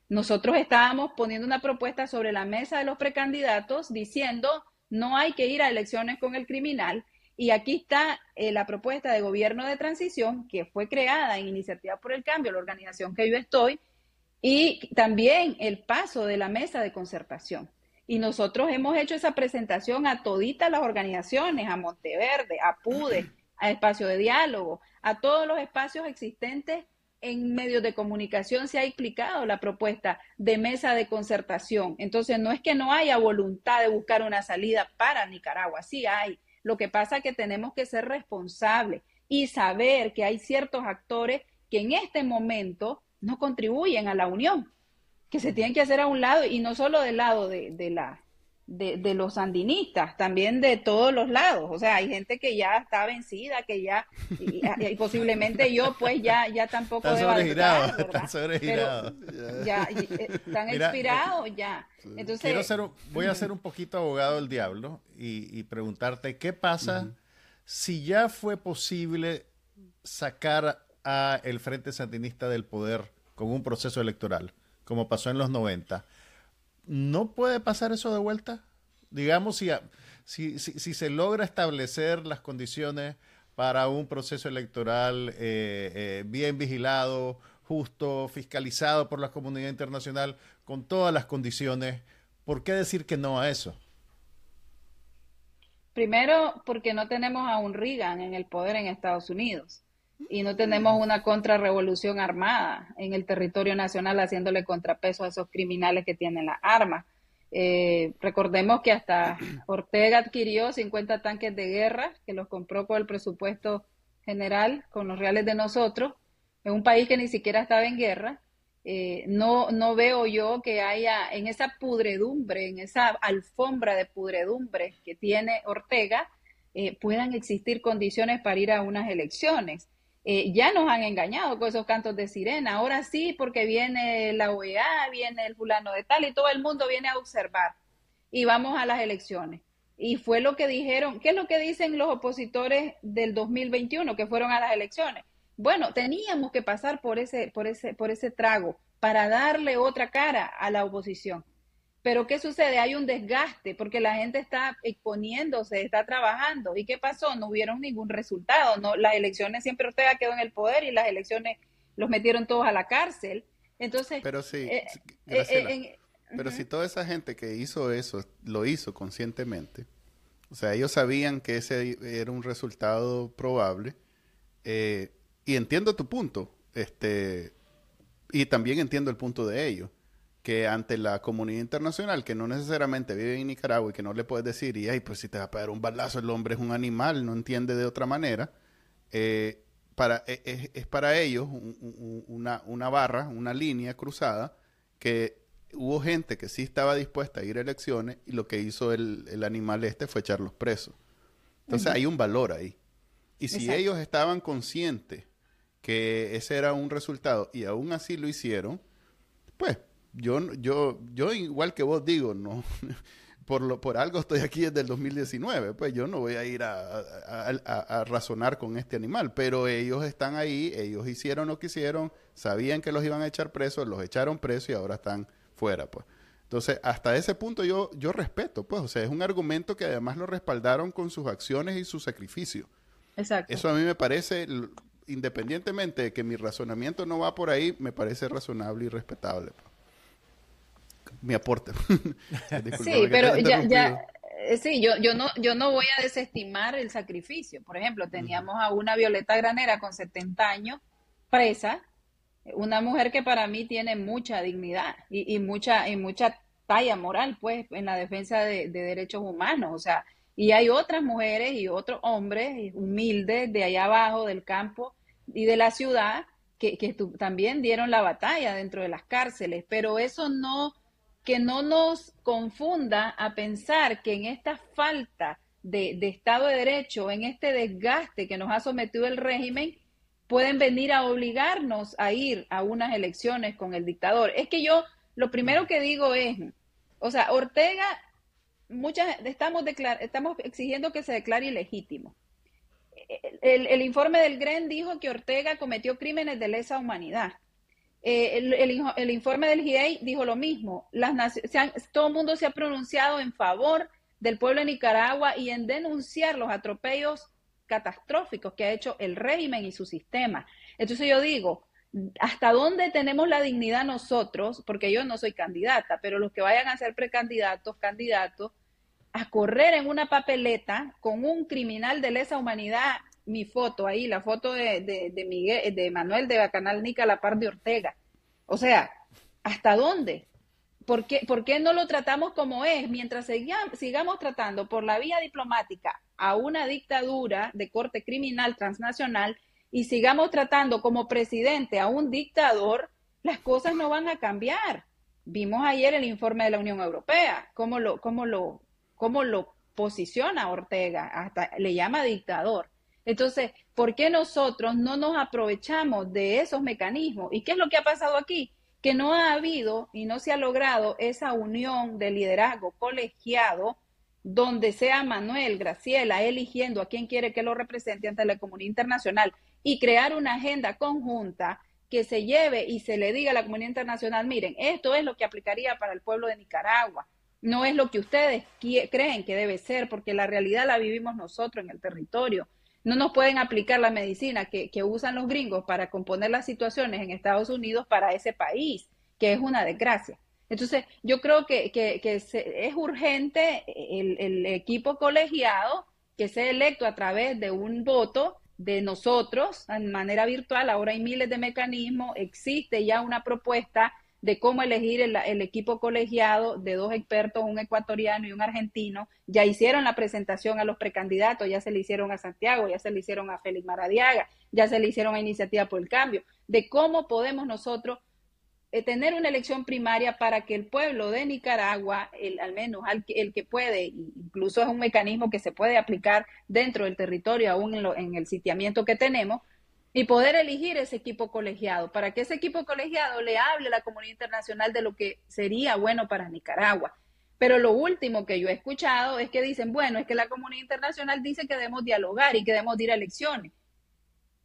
S4: nosotros estábamos poniendo una propuesta sobre la mesa de los precandidatos diciendo no hay que ir a elecciones con el criminal. Y aquí está eh, la propuesta de gobierno de transición que fue creada en Iniciativa por el Cambio, la organización que yo estoy, y también el paso de la mesa de concertación. Y nosotros hemos hecho esa presentación a toditas las organizaciones, a Monteverde, a PUDE, a Espacio de Diálogo, a todos los espacios existentes en medios de comunicación se ha explicado la propuesta de mesa de concertación. Entonces, no es que no haya voluntad de buscar una salida para Nicaragua, sí hay. Lo que pasa es que tenemos que ser responsables y saber que hay ciertos actores que en este momento no contribuyen a la unión, que se tienen que hacer a un lado y no solo del lado de, de la de, los sandinistas, también de todos los lados. O sea, hay gente que ya está vencida, que ya, y, posiblemente yo pues ya, ya tampoco
S3: están
S4: están ya, eh, están inspirados ya. Entonces,
S3: voy a ser un poquito abogado del diablo y, preguntarte, ¿qué pasa si ya fue posible sacar a el Frente Sandinista del poder con un proceso electoral, como pasó en los 90? ¿No puede pasar eso de vuelta? Digamos, si, si, si, se logra establecer las condiciones para un proceso electoral eh, eh, bien vigilado, justo, fiscalizado por la comunidad internacional, con todas las condiciones, ¿por qué decir que no a eso?
S4: Primero, porque no tenemos a un Reagan en el poder en Estados Unidos y no tenemos una contrarrevolución armada en el territorio nacional haciéndole contrapeso a esos criminales que tienen las armas. Eh, recordemos que hasta Ortega adquirió 50 tanques de guerra que los compró con el presupuesto general, con los reales de nosotros, en un país que ni siquiera estaba en guerra. Eh, no, no veo yo que haya en esa pudredumbre, en esa alfombra de pudredumbre que tiene Ortega, eh, puedan existir condiciones para ir a unas elecciones. Eh, ya nos han engañado con esos cantos de sirena. Ahora sí, porque viene la OEA, viene el fulano de tal y todo el mundo viene a observar. Y vamos a las elecciones. Y fue lo que dijeron, ¿qué es lo que dicen los opositores del 2021 que fueron a las elecciones? Bueno, teníamos que pasar por ese, por ese, por ese trago para darle otra cara a la oposición. Pero ¿qué sucede? Hay un desgaste porque la gente está exponiéndose, está trabajando. ¿Y qué pasó? No hubieron ningún resultado. No, las elecciones siempre Ortega quedó en el poder y las elecciones los metieron todos a la cárcel. Entonces,
S1: pero sí, eh, eh, eh, pero si toda esa gente que hizo eso lo hizo conscientemente, o sea, ellos sabían que ese era un resultado probable. y entiendo tu punto, este, y también entiendo el punto de ellos que ante la comunidad internacional, que no necesariamente vive en Nicaragua y que no le puedes decir, y ay, pues si te va a pegar un balazo, el hombre es un animal, no entiende de otra manera, eh, para, e, e, es, para ellos una, una, barra, una línea cruzada, que hubo gente que sí estaba dispuesta a ir a elecciones y lo que hizo el, el animal este fue echarlos presos. Entonces hay un valor ahí. Y si ellos estaban conscientes que ese era un resultado y aún así lo hicieron, pues yo, yo, yo igual que vos digo, no, por, lo, por algo estoy aquí desde el 2019, pues yo no voy a ir a, a, razonar con este animal, pero ellos están ahí, ellos hicieron lo que hicieron, sabían que los iban a echar presos, los echaron presos y ahora están fuera, pues. Entonces, hasta ese punto yo, yo respeto, pues, o sea, es un argumento que además lo respaldaron con sus acciones y su sacrificio.
S4: Exacto.
S1: Eso a mí me parece, independientemente de que mi razonamiento no va por ahí, me parece razonable y respetable. Pues mi aporte.
S4: sí, pero ya, ya, sí, yo, yo, no, yo no voy a desestimar el sacrificio. Por ejemplo, teníamos a una Violeta Granera con 70 años presa, una mujer que para mí tiene mucha dignidad y, y mucha, y mucha talla moral, pues, en la defensa de, derechos humanos. O sea, y hay otras mujeres y otros hombres humildes de allá abajo, del campo y de la ciudad, que, que también dieron la batalla dentro de las cárceles, pero eso no que no nos confunda a pensar que en esta falta de, Estado de Derecho, en este desgaste que nos ha sometido el régimen, pueden venir a obligarnos a ir a unas elecciones con el dictador. Es que yo lo primero que digo es, o sea, Ortega, muchas estamos estamos exigiendo que se declare ilegítimo. El, informe del GREN dijo que Ortega cometió crímenes de lesa humanidad. Eh, el, informe del GIEI dijo lo mismo. Las todo el mundo se ha pronunciado en favor del pueblo de Nicaragua y en denunciar los atropellos catastróficos que ha hecho el régimen y su sistema. Entonces yo digo, ¿hasta dónde tenemos la dignidad nosotros? Porque yo no soy candidata, pero los que vayan a ser precandidatos, candidatos, a correr en una papeleta con un criminal de lesa humanidad, mi foto ahí, la foto de, de, Miguel, de Manuel de Bacanal Nica, la par de Ortega. O sea, ¿hasta dónde? ¿Por qué, ¿Por qué, no lo tratamos como es? Mientras sigamos tratando por la vía diplomática a una dictadura de corte criminal transnacional y sigamos tratando como presidente a un dictador, las cosas no van a cambiar. Vimos ayer el informe de la Unión Europea, cómo lo, cómo lo, cómo lo posiciona Ortega, hasta le llama dictador. Entonces, ¿por qué nosotros no nos aprovechamos de esos mecanismos? ¿Y qué es lo que ha pasado aquí? Que no ha habido y no se ha logrado esa unión de liderazgo colegiado donde sea Manuel, Graciela, eligiendo a quien quiere que lo represente ante la comunidad internacional y crear una agenda conjunta que se lleve y se le diga a la comunidad internacional, miren, esto es lo que aplicaría para el pueblo de Nicaragua, no es lo que ustedes creen que debe ser, porque la realidad la vivimos nosotros en el territorio. No nos pueden aplicar la medicina que, usan los gringos para componer las situaciones en Estados Unidos para ese país, que es una desgracia. Entonces, yo creo que, es urgente el, el, equipo colegiado que sea electo a través de un voto de nosotros en manera virtual. Ahora hay miles de mecanismos, existe ya una propuesta de cómo elegir el, equipo colegiado de dos expertos, un ecuatoriano y un argentino. Ya hicieron la presentación a los precandidatos, ya se le hicieron a Santiago, ya se le hicieron a Félix Maradiaga, ya se le hicieron a Iniciativa por el Cambio, de cómo podemos nosotros eh, tener una elección primaria para que el pueblo de Nicaragua, el, al menos el que puede, incluso es un mecanismo que se puede aplicar dentro del territorio, aún en el sitiamiento que tenemos, y poder elegir ese equipo colegiado, para que ese equipo colegiado le hable a la comunidad internacional de lo que sería bueno para Nicaragua. Pero lo último que yo he escuchado es que dicen, bueno, es que la comunidad internacional dice que debemos dialogar y que debemos ir a elecciones.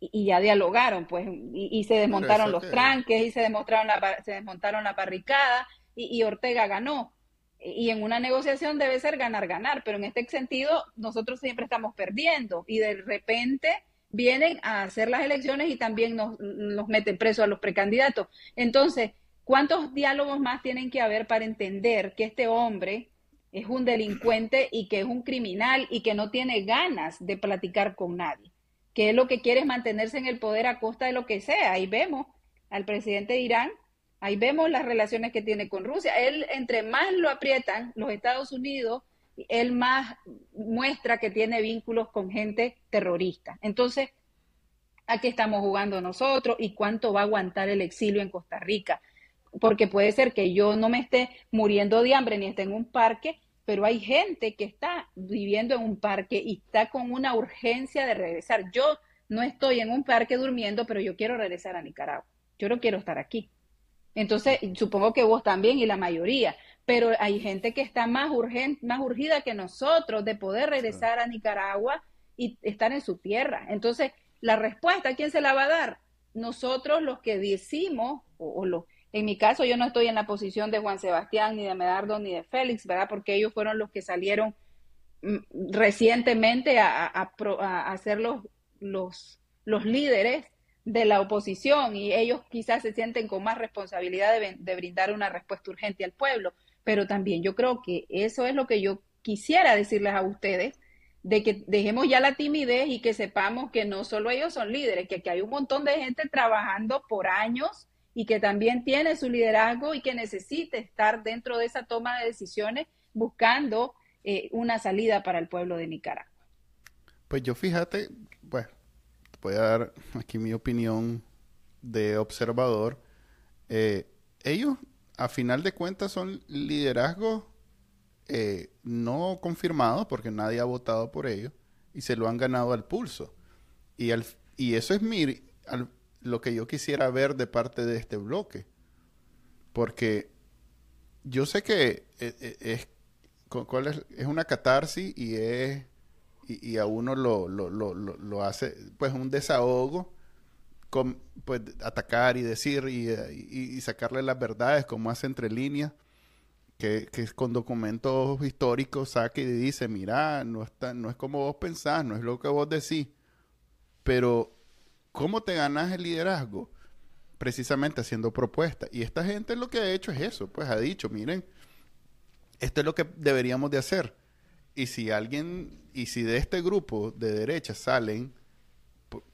S4: Y, ya dialogaron, pues, y, se desmontaron los tranques y se, demostraron la, se desmontaron la barricada y, y Ortega ganó. Y en una negociación debe ser ganar-ganar, pero en este sentido nosotros siempre estamos perdiendo y de repente vienen a hacer las elecciones y también nos, meten presos a los precandidatos. Entonces, ¿cuántos diálogos más tienen que haber para entender que este hombre es un delincuente y que es un criminal y que no tiene ganas de platicar con nadie? Que es lo que quiere es mantenerse en el poder a costa de lo que sea. Ahí vemos al presidente de Irán, ahí vemos las relaciones que tiene con Rusia. Él, entre más lo aprietan los Estados Unidos, él más muestra que tiene vínculos con gente terrorista. Entonces, ¿a qué estamos jugando nosotros y cuánto va a aguantar el exilio en Costa Rica? Porque puede ser que yo no me esté muriendo de hambre ni esté en un parque, pero hay gente que está viviendo en un parque y está con una urgencia de regresar. Yo no estoy en un parque durmiendo, pero yo quiero regresar a Nicaragua. Yo no quiero estar aquí. Entonces, supongo que vos también y la mayoría pero hay gente que está más, urgente, más urgida que nosotros de poder regresar a Nicaragua y estar en su tierra. Entonces, la respuesta, ¿quién se la va a dar? Nosotros los que decimos, o, lo, en mi caso yo no estoy en la posición de Juan Sebastián, ni de Medardo, ni de Félix, ¿verdad? Porque ellos fueron los que salieron mm, recientemente a, a, ser los, los, los líderes de la oposición y ellos quizás se sienten con más responsabilidad de, brindar una respuesta urgente al pueblo pero también yo creo que eso es lo que yo quisiera decirles a ustedes, de que dejemos ya la timidez y que sepamos que no solo ellos son líderes, que, hay un montón de gente trabajando por años y que también tiene su liderazgo y que necesite estar dentro de esa toma de decisiones buscando eh, una salida para el pueblo de Nicaragua.
S1: Pues yo fíjate, pues voy a dar aquí mi opinión de observador. Eh, ellos a final de cuentas son liderazgos eh, no confirmados porque nadie ha votado por ellos y se lo han ganado al pulso. Y, al, y eso es mi, lo que yo quisiera ver de parte de este bloque. Porque yo sé que eh, eh, es, es, una catarsis y es y, a uno lo, lo, lo, lo, hace pues un desahogo pues atacar y decir y, y, sacarle las verdades como hace entre líneas que, que, con documentos históricos saque y dice mira no está no es como vos pensás no es lo que vos decís pero cómo te ganas el liderazgo precisamente haciendo propuestas y esta gente lo que ha hecho es eso pues ha dicho miren esto es lo que deberíamos de hacer. Y si alguien, y si de este grupo de derecha salen,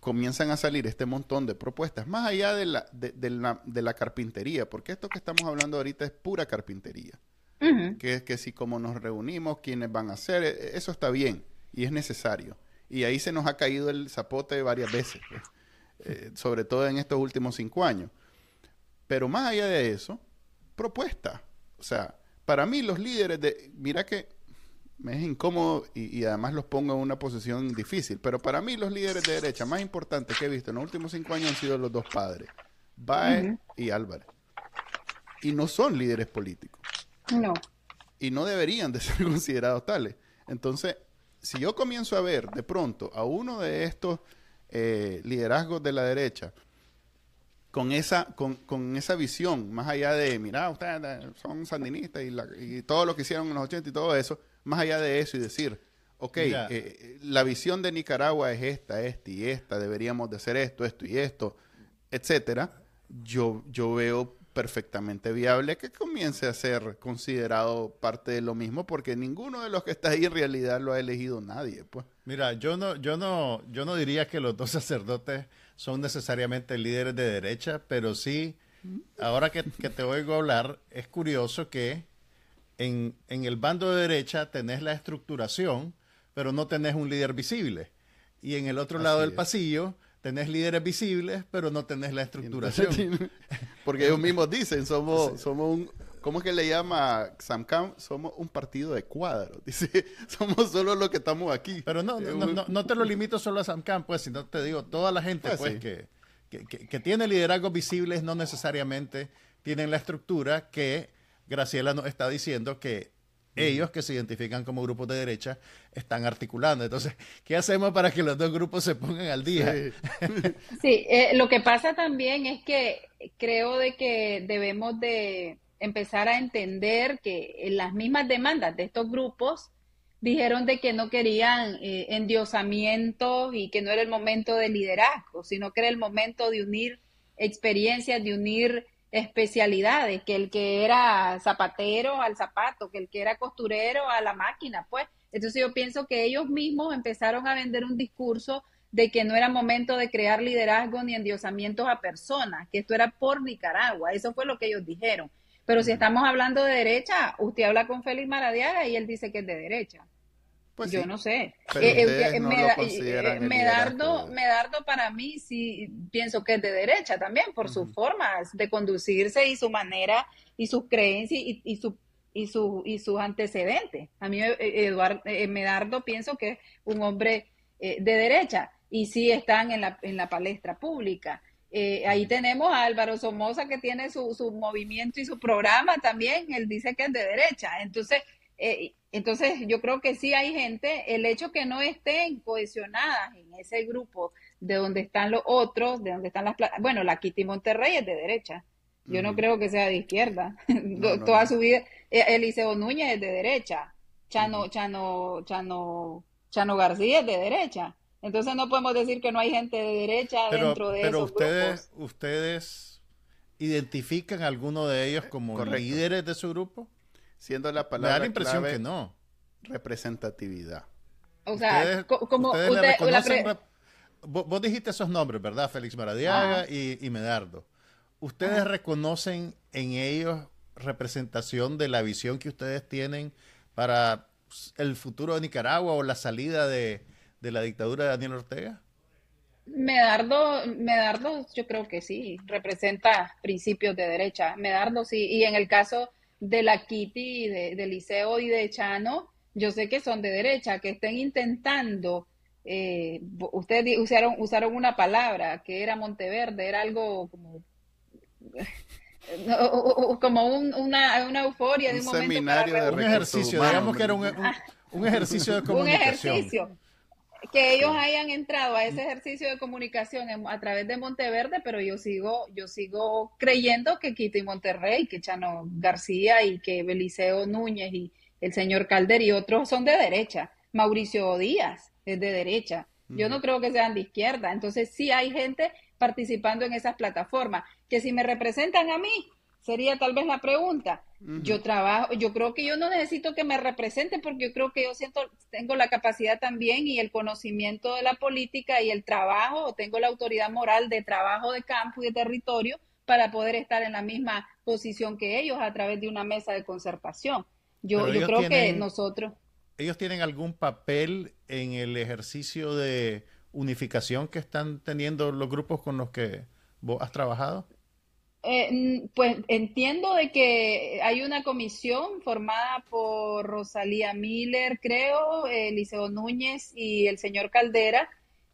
S1: comienzan a salir este montón de propuestas, más allá de la, de, la, de la, carpintería, porque esto que estamos hablando ahorita es pura carpintería. Que es que si como nos reunimos, quiénes van a hacer, e, eso está bien y es necesario. Y ahí se nos ha caído el zapote varias veces, pues, eh, sobre todo en estos últimos cinco años. Pero más allá de eso, propuesta. O sea, para mí los líderes de, mira que me es incómodo y, además los pongo en una posición difícil. Pero para mí los líderes de derecha más importantes que he visto en los últimos cinco años han sido los dos padres, Baez y Álvarez. Y no son líderes políticos.
S4: No.
S1: Y no deberían de ser considerados tales. Entonces, si yo comienzo a ver de pronto a uno de estos eh, liderazgos de la derecha con esa, con, con, esa visión, más allá de, mira, ustedes son sandinistas y, y todo lo que hicieron en los 80 y todo eso, más allá de eso y decir, ok, eh, la visión de Nicaragua es esta, esta y esta, deberíamos de hacer esto, esto y esto, etcétera, yo, yo veo perfectamente viable que comience a ser considerado parte de lo mismo porque ninguno de los que está ahí en realidad lo ha elegido nadie pues.
S3: Mira yo no yo no yo no diría que los dos sacerdotes son necesariamente líderes de derecha pero sí ahora que, que te oigo hablar es curioso que en, el bando de derecha tenés la estructuración, pero no tenés un líder visible. Y en el otro lado del pasillo tenés líderes visibles, pero no tenés la estructuración.
S1: Porque ellos mismos dicen, somos, somos un, ¿cómo es que le llama Sam Somos un partido de cuadros. Dice, somos solo los que estamos aquí.
S3: Pero no, no, no, te lo limito solo a Sam pues, sino te digo, toda la gente, pues, pues que, que, que, tiene liderazgos visibles no necesariamente tienen la estructura que Graciela nos está diciendo que ellos que se identifican como grupos de derecha están articulando. Entonces, ¿qué hacemos para que los dos grupos se pongan al día?
S4: Sí, eh, lo que pasa también es que creo de que debemos de empezar a entender que en las mismas demandas de estos grupos dijeron de que no querían eh, endiosamiento y que no era el momento de liderazgo, sino que era el momento de unir experiencias, de unir especialidades, que el que era zapatero al zapato, que el que era costurero a la máquina, pues. Entonces yo pienso que ellos mismos empezaron a vender un discurso de que no era momento de crear liderazgo ni endiosamientos a personas, que esto era por Nicaragua, eso fue lo que ellos dijeron. Pero si estamos hablando de derecha, usted habla con Félix Maradiaga y él dice que es de derecha. Pues yo no sé. Medardo, para mí sí pienso que es de derecha también por sus formas de conducirse y su manera y sus creencias y, y su y su y sus antecedentes. A mí eh, Eduardo eh, Medardo pienso que es un hombre eh, de derecha y sí están en la, en la palestra pública. ahí tenemos a Álvaro Somoza que tiene su, su movimiento y su programa también, él dice que es de derecha. Entonces, eh, entonces, yo creo que sí hay gente, el hecho que no estén cohesionadas en ese grupo de donde están los otros, de donde están las... Bueno, la Kitty Monterrey es de derecha. Yo no creo que sea de izquierda. Toda su vida. Eh, Eliseo Núñez es de derecha. Chano, Chano, Chano, Chano García es de derecha. Entonces no podemos decir que no hay gente de derecha dentro de pero
S3: ustedes, ¿Ustedes identifican a alguno de ellos como líderes de su grupo?
S1: Siendo la palabra. Me da
S3: la impresión que no.
S1: Representatividad.
S4: O sea, como
S3: vos, dijiste esos nombres, ¿verdad? Félix Maradiaga y, Medardo. ¿Ustedes reconocen en ellos representación de la visión que ustedes tienen para el futuro de Nicaragua o la salida de, de la dictadura de Daniel Ortega?
S4: Medardo, Medardo, yo creo que sí, representa principios de derecha. Medardo sí, y en el caso de la Kitty, de, de Liceo y de Chano, yo sé que son de derecha, que estén intentando, eh, ustedes usaron, usaron una palabra que era Monteverde, era algo como como una, una, euforia de un,
S1: seminario de
S3: un ejercicio, digamos que era un, un, ejercicio de comunicación.
S4: Un ejercicio. Que ellos hayan entrado a ese ejercicio de comunicación a través de Monteverde, pero yo sigo, yo sigo creyendo que Quito y Monterrey, que Chano García y que Beliseo Núñez y el señor Calder y otros son de derecha. Mauricio Díaz es de derecha. Yo no creo que sean de izquierda. Entonces sí hay gente participando en esas plataformas. Que si me representan a mí, sería tal vez la pregunta. Yo trabajo, yo creo que yo no necesito que me representen porque yo creo que yo siento, tengo la capacidad también y el conocimiento de la política y el trabajo, tengo la autoridad moral de trabajo de campo y de territorio para poder estar en la misma posición que ellos a través de una mesa de concertación. Yo, yo creo que nosotros...
S3: ¿Ellos tienen algún papel en el ejercicio de unificación que están teniendo los grupos con los que vos has trabajado?
S4: Eh, pues entiendo de que hay una comisión formada por Rosalía Miller, creo, Eliseo Núñez y el señor Caldera,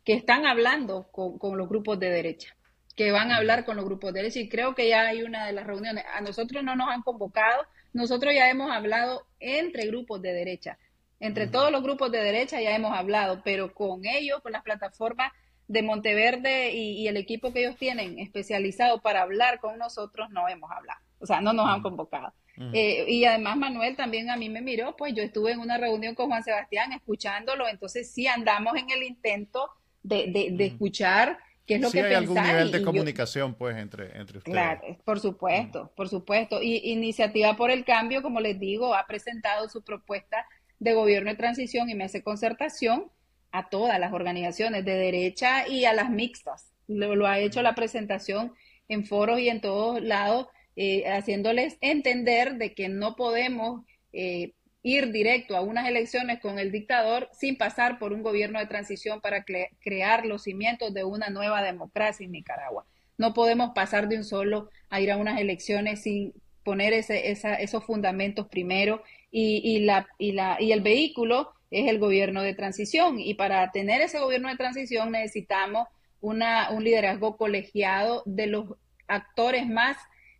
S4: que están hablando con, con, los grupos de derecha, que van a hablar con los grupos de derecha. Y creo que ya hay una de las reuniones. A nosotros no nos han convocado, nosotros ya hemos hablado entre grupos de derecha. Entre todos los grupos de derecha ya hemos hablado, pero con ellos, con las plataformas de Monteverde y, el equipo que ellos tienen especializado para hablar con nosotros, no hemos hablado. O sea, no nos han convocado. Eh, y además Manuel también a mí me miró, pues yo estuve en una reunión con Juan Sebastián escuchándolo, entonces sí andamos en el intento de, de, escuchar qué es lo que
S3: hay algún nivel de comunicación pues entre, entre ustedes.
S4: Claro, por supuesto, por supuesto. Y Iniciativa por el Cambio, como les digo, ha presentado su propuesta de gobierno de transición y me hace concertación a todas las organizaciones de derecha y a las mixtas. Lo, ha hecho la presentación en foros y en todos lados, eh, haciéndoles entender de que no podemos eh, ir directo a unas elecciones con el dictador sin pasar por un gobierno de transición para crear los cimientos de una nueva democracia en Nicaragua. No podemos pasar de un solo a ir a unas elecciones sin poner ese, esos fundamentos primero y, y, la, y, la, y el vehículo es el gobierno de transición. Y para tener ese gobierno de transición necesitamos una, un liderazgo colegiado de los actores más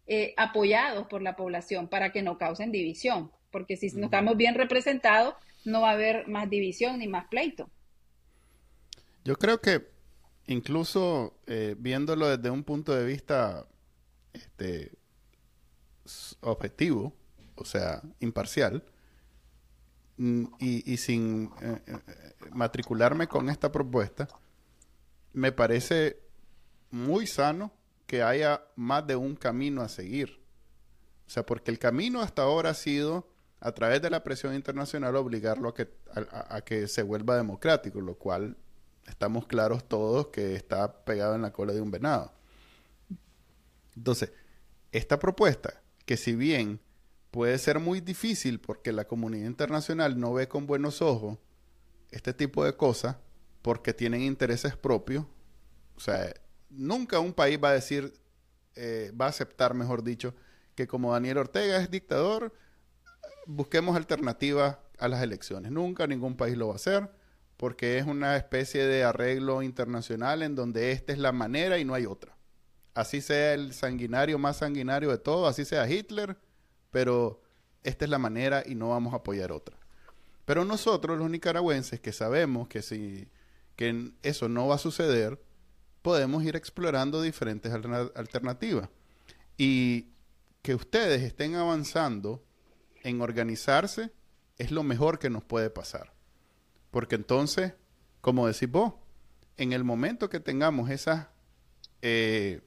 S4: eh, apoyados por la población para que no causen división. Porque si no estamos bien representados, no va a haber más división ni más pleito.
S1: Yo creo que incluso eh, viéndolo desde un punto de vista este, objetivo, o sea, imparcial, mm, y, sin eh, eh, matricularme con esta propuesta, me parece muy sano que haya más de un camino a seguir. O sea, porque el camino hasta ahora ha sido, a través de la presión internacional, obligarlo a que, a que se vuelva democrático, lo cual estamos claros todos que está pegado en la cola de un venado. Entonces, esta propuesta, que si bien puede ser muy difícil porque la comunidad internacional no ve con buenos ojos este tipo de cosas porque tienen intereses propios. O sea, nunca un país va a decir, eh, va a aceptar, mejor dicho, que como Daniel Ortega es dictador, busquemos alternativas a las elecciones. Nunca ningún país lo va a hacer porque es una especie de arreglo internacional en donde esta es la manera y no hay otra. Así sea el sanguinario más sanguinario de todo, así sea Hitler, pero esta es la manera y no vamos a apoyar otra. Pero nosotros, los nicaragüenses, que sabemos que si que eso no va a suceder, podemos ir explorando diferentes alternativas. Y que ustedes estén avanzando en organizarse es lo mejor que nos puede pasar. Porque entonces, como decís vos, en el momento que tengamos esas eh,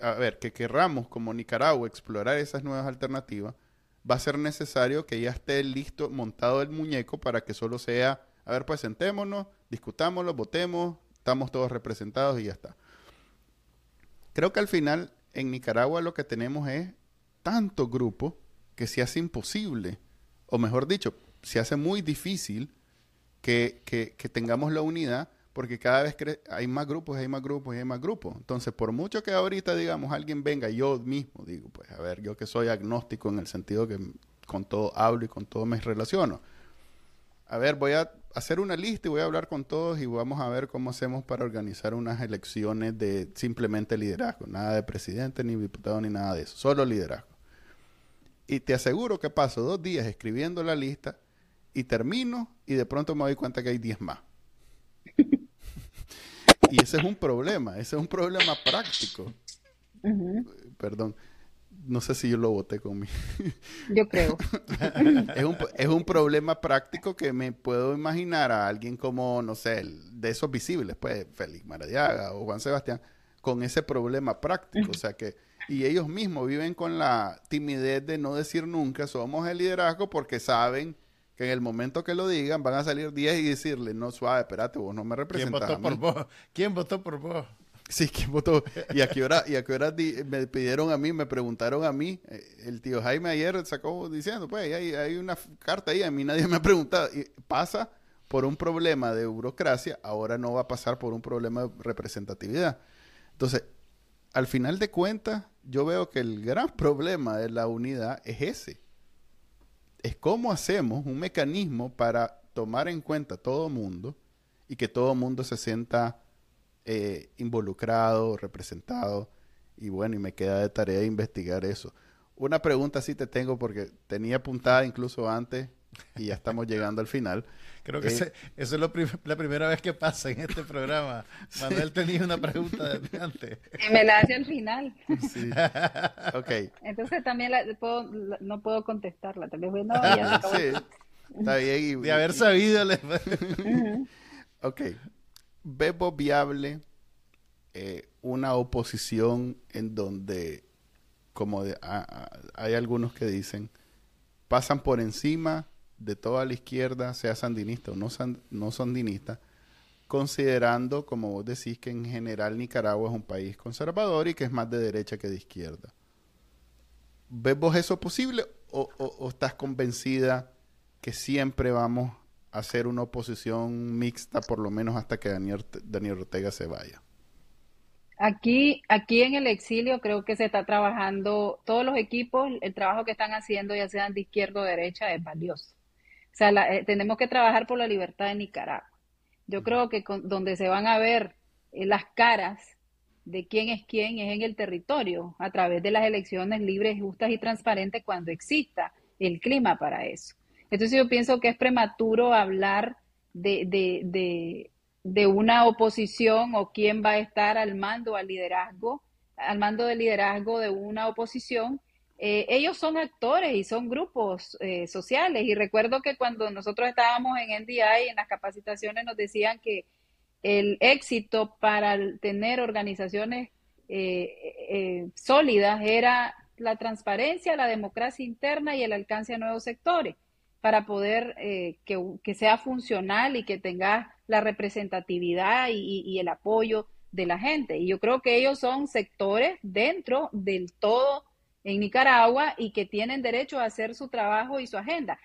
S1: a ver, que querramos como Nicaragua explorar esas nuevas alternativas, va a ser necesario que ya esté listo, montado el muñeco para que solo sea, a ver, pues sentémonos, discutámoslo, votemos, estamos todos representados y ya está. Creo que al final en Nicaragua lo que tenemos es tanto grupo que se hace imposible, o mejor dicho, se hace muy difícil que, que tengamos la unidad porque cada vez hay más grupos, hay más grupos hay más grupos. Entonces, por mucho que ahorita, digamos, alguien venga, yo mismo digo, pues, a ver, yo que soy agnóstico en el sentido que con todo hablo y con todo me relaciono. A ver, voy a hacer una lista y voy a hablar con todos y vamos a ver cómo hacemos para organizar unas elecciones de simplemente liderazgo. Nada de presidente, ni diputado, ni nada de eso. Solo liderazgo. Y te aseguro que paso dos días escribiendo la lista y termino y de pronto me doy cuenta que hay diez más. Y ese es un problema, ese es un problema práctico. Perdón no sé si yo lo voté conmigo.
S4: Yo creo.
S1: es, un, es un problema práctico que me puedo imaginar a alguien como, no sé, de esos visibles, pues, Félix Maradiaga o Juan Sebastián, con ese problema práctico. O sea que, y ellos mismos viven con la timidez de no decir nunca somos el liderazgo porque saben que en el momento que lo digan van a salir 10 y decirle, no, suave, espérate, vos no me representas.
S3: ¿Quién votó por vos? ¿Quién votó por vos?
S1: Sí, ¿quién votó? ¿Y a qué hora, y a qué hora me pidieron a mí, me preguntaron a mí? Eh, el tío Jaime ayer sacó diciendo, pues hay, hay una carta ahí, a mí nadie me ha preguntado. Y pasa por un problema de burocracia, ahora no va a pasar por un problema de representatividad. Entonces, al final de cuentas, yo veo que el gran problema de la unidad es ese. Es cómo hacemos un mecanismo para tomar en cuenta todo el mundo y que todo mundo se sienta eh, involucrado, representado, y bueno, y me queda de tarea investigar eso. Una pregunta sí te tengo porque tenía apuntada incluso antes y ya estamos llegando al final.
S3: Creo que eh, eso es la primera vez que pasa en este programa. Manuel tenía una pregunta de antes.
S4: Y me la hace al final.
S1: Sí. Ok.
S4: Entonces también no puedo contestarla. Tal vez, no, ya se
S1: Sí. Está bien.
S3: de haber sabido.
S1: Ok vemos viable eh, una oposición en donde, como hay algunos que dicen, pasan por encima de toda la izquierda, sea sandinista o no, no sandinista, considerando, como vos decís, que en general Nicaragua es un país conservador y que es más de derecha que de izquierda. ¿Ves vos eso posible o, o estás convencida que siempre vamos hacer una oposición mixta, por lo menos hasta que Daniel, Daniel Ortega se vaya?
S4: Aquí, aquí en el exilio creo que se está trabajando, todos los equipos, el trabajo que están haciendo, ya sean de izquierda o derecha, es valioso. O sea, eh, tenemos que trabajar por la libertad de Nicaragua. Yo creo que donde se van a ver eh, las caras de quién es quién es en el territorio, a través de las elecciones libres, justas y transparentes cuando exista el clima para eso. Entonces yo pienso que es prematuro hablar de, una oposición o quién va a estar al mando, al liderazgo, al mando del liderazgo de una oposición. Eh, ellos son actores y son grupos eh, sociales. Y recuerdo que cuando nosotros estábamos en NDI, en las capacitaciones, nos decían que el éxito para tener organizaciones eh, sólidas era la transparencia, la democracia interna y el alcance a nuevos sectores para poder eh, que, sea funcional y que tenga la representatividad y, el apoyo de la gente. Y yo creo que ellos son sectores dentro del todo en Nicaragua y que tienen derecho a hacer su trabajo y su agenda.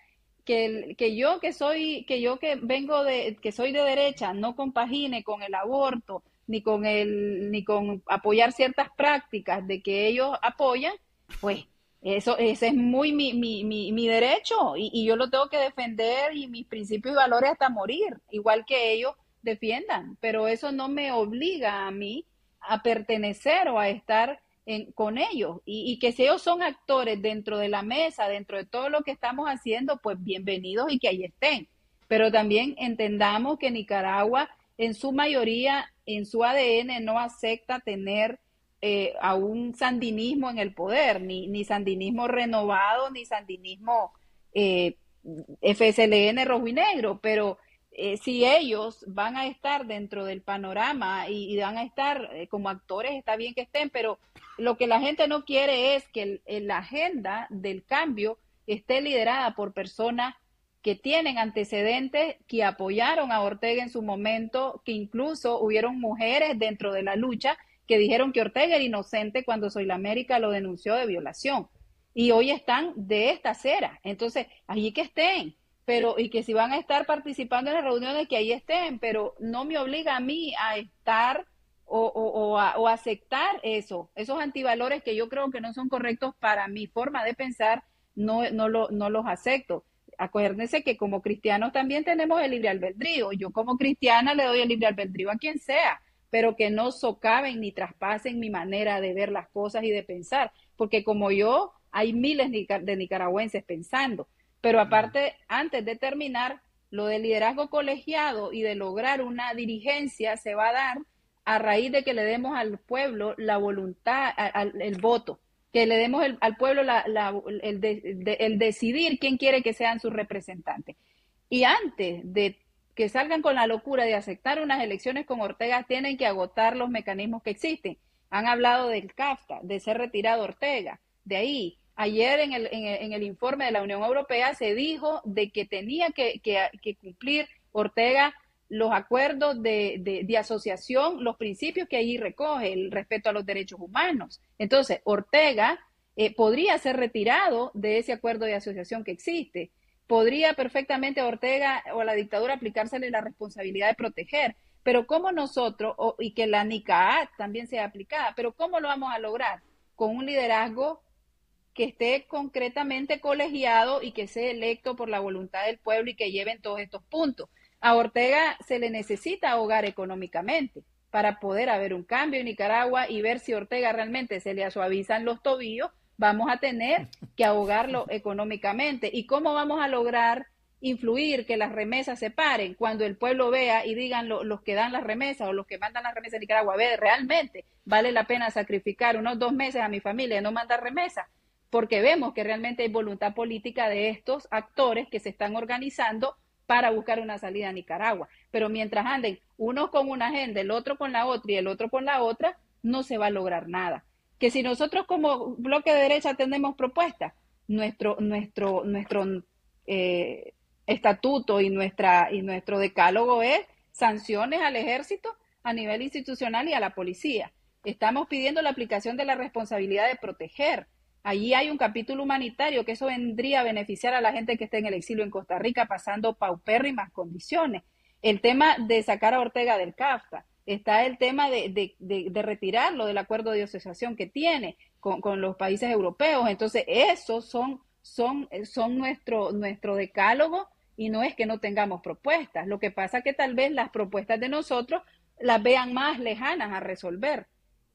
S4: Que, que yo que soy, que yo que vengo de, que soy de derecha, no compagine con el aborto, ni con el, ni con apoyar ciertas prácticas de que ellos apoyan, pues eso, ese es muy mi, mi, mi, derecho y, y, yo lo tengo que defender y mis principios y valores hasta morir, igual que ellos defiendan, pero eso no me obliga a mí a pertenecer o a estar en, con ellos y, que si ellos son actores dentro de la mesa, dentro de todo lo que estamos haciendo, pues bienvenidos y que ahí estén. Pero también entendamos que Nicaragua en su mayoría, en su ADN, no acepta tener eh, a un sandinismo en el poder, ni, ni sandinismo renovado, ni sandinismo eh, FSLN rojo y negro, pero eh, si ellos van a estar dentro del panorama y, van a estar como actores, está bien que estén, pero lo que la gente no quiere es que la agenda del cambio esté liderada por personas que tienen antecedentes, que apoyaron a Ortega en su momento, que incluso hubieron mujeres dentro de la lucha que dijeron que Ortega era inocente cuando Soy la América lo denunció de violación. Y hoy están de esta acera. Entonces, allí que estén. Pero y que si van a estar participando en las reuniones que ahí estén, pero no me obliga a mí a estar o, o, aceptar eso, esos antivalores que yo creo que no son correctos para mi forma de pensar, no, no, lo, no los acepto. Acuérdense que como cristianos también tenemos el libre albedrío. Yo como cristiana le doy el libre albedrío a quien sea, pero que no socaven ni traspasen mi manera de ver las cosas y de pensar, porque como yo, hay miles de nicaragüenses pensando. Pero aparte, antes de terminar, lo del liderazgo colegiado y de lograr una dirigencia se va a dar a raíz de que le demos al pueblo la voluntad, el voto, que le demos al pueblo el, decidir quién quiere que sean sus representantes. Y antes de que salgan con la locura de aceptar unas elecciones con Ortega, tienen que agotar los mecanismos que existen. Han hablado del CAFTA, de ser retirado Ortega. De ahí, ayer en el, en el, informe de la Unión Europea se dijo de que tenía que, cumplir Ortega los acuerdos de, asociación, los principios que allí recoge, el respeto a los derechos humanos. Entonces, Ortega eh, podría ser retirado de ese acuerdo de asociación que existe. Podría perfectamente a Ortega o a la dictadura aplicársele la responsabilidad de proteger. Pero ¿cómo nosotros, y que la NICAAT también sea aplicada, pero cómo lo vamos a lograr? Con un liderazgo que esté concretamente colegiado y que sea electo por la voluntad del pueblo y que lleven todos estos puntos a Ortega se le necesita ahogar económicamente para poder haber un cambio en Nicaragua y ver si Ortega realmente se le suavizan los tobillos, vamos a tener que ahogarlo económicamente. ¿Y cómo vamos a lograr influir que las remesas se paren cuando el pueblo vea y digan los que dan las remesas o los que mandan las remesas en Nicaragua, ve, realmente vale la pena sacrificar unos dos meses a mi familia y no mandar remesas? Porque vemos que realmente hay voluntad política de estos actores que se están organizando para buscar una salida a Nicaragua. Pero mientras anden uno con una agenda, el otro con la otra y el otro con la otra, no se va a lograr nada. Que si nosotros como bloque de derecha tenemos propuestas, nuestro, nuestro, nuestro eh, estatuto y, nuestra, y nuestro decálogo es sanciones al ejército a nivel institucional y a la policía. Estamos pidiendo la aplicación de la responsabilidad de proteger, Allí hay un capítulo humanitario que eso vendría a beneficiar a la gente que está en el exilio en Costa Rica pasando paupérrimas condiciones. El tema de sacar a Ortega del CAFTA, está el tema de, retirarlo del acuerdo de asociación que tiene con, los países europeos. Entonces, esos son, nuestro, nuestro decálogo y no es que no tengamos propuestas. Lo que pasa es que tal vez las propuestas de nosotros las vean más lejanas a resolver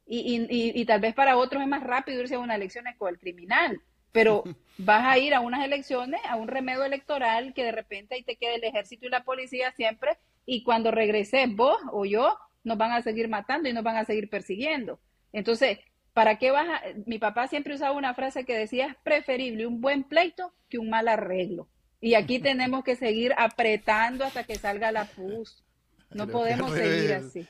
S4: y, y, y, tal vez para otros es más rápido irse a una elección con el criminal, pero vas a ir a unas elecciones, a un remedio electoral que de repente ahí te quede el ejército y la policía siempre y cuando regreses vos o yo nos van a seguir matando y nos van a seguir persiguiendo. Entonces, ¿para qué vas a...? Mi papá siempre usaba una frase que decía, es preferible un buen pleito que un mal arreglo. Y aquí tenemos que seguir apretando hasta que salga la pus. No podemos seguir así.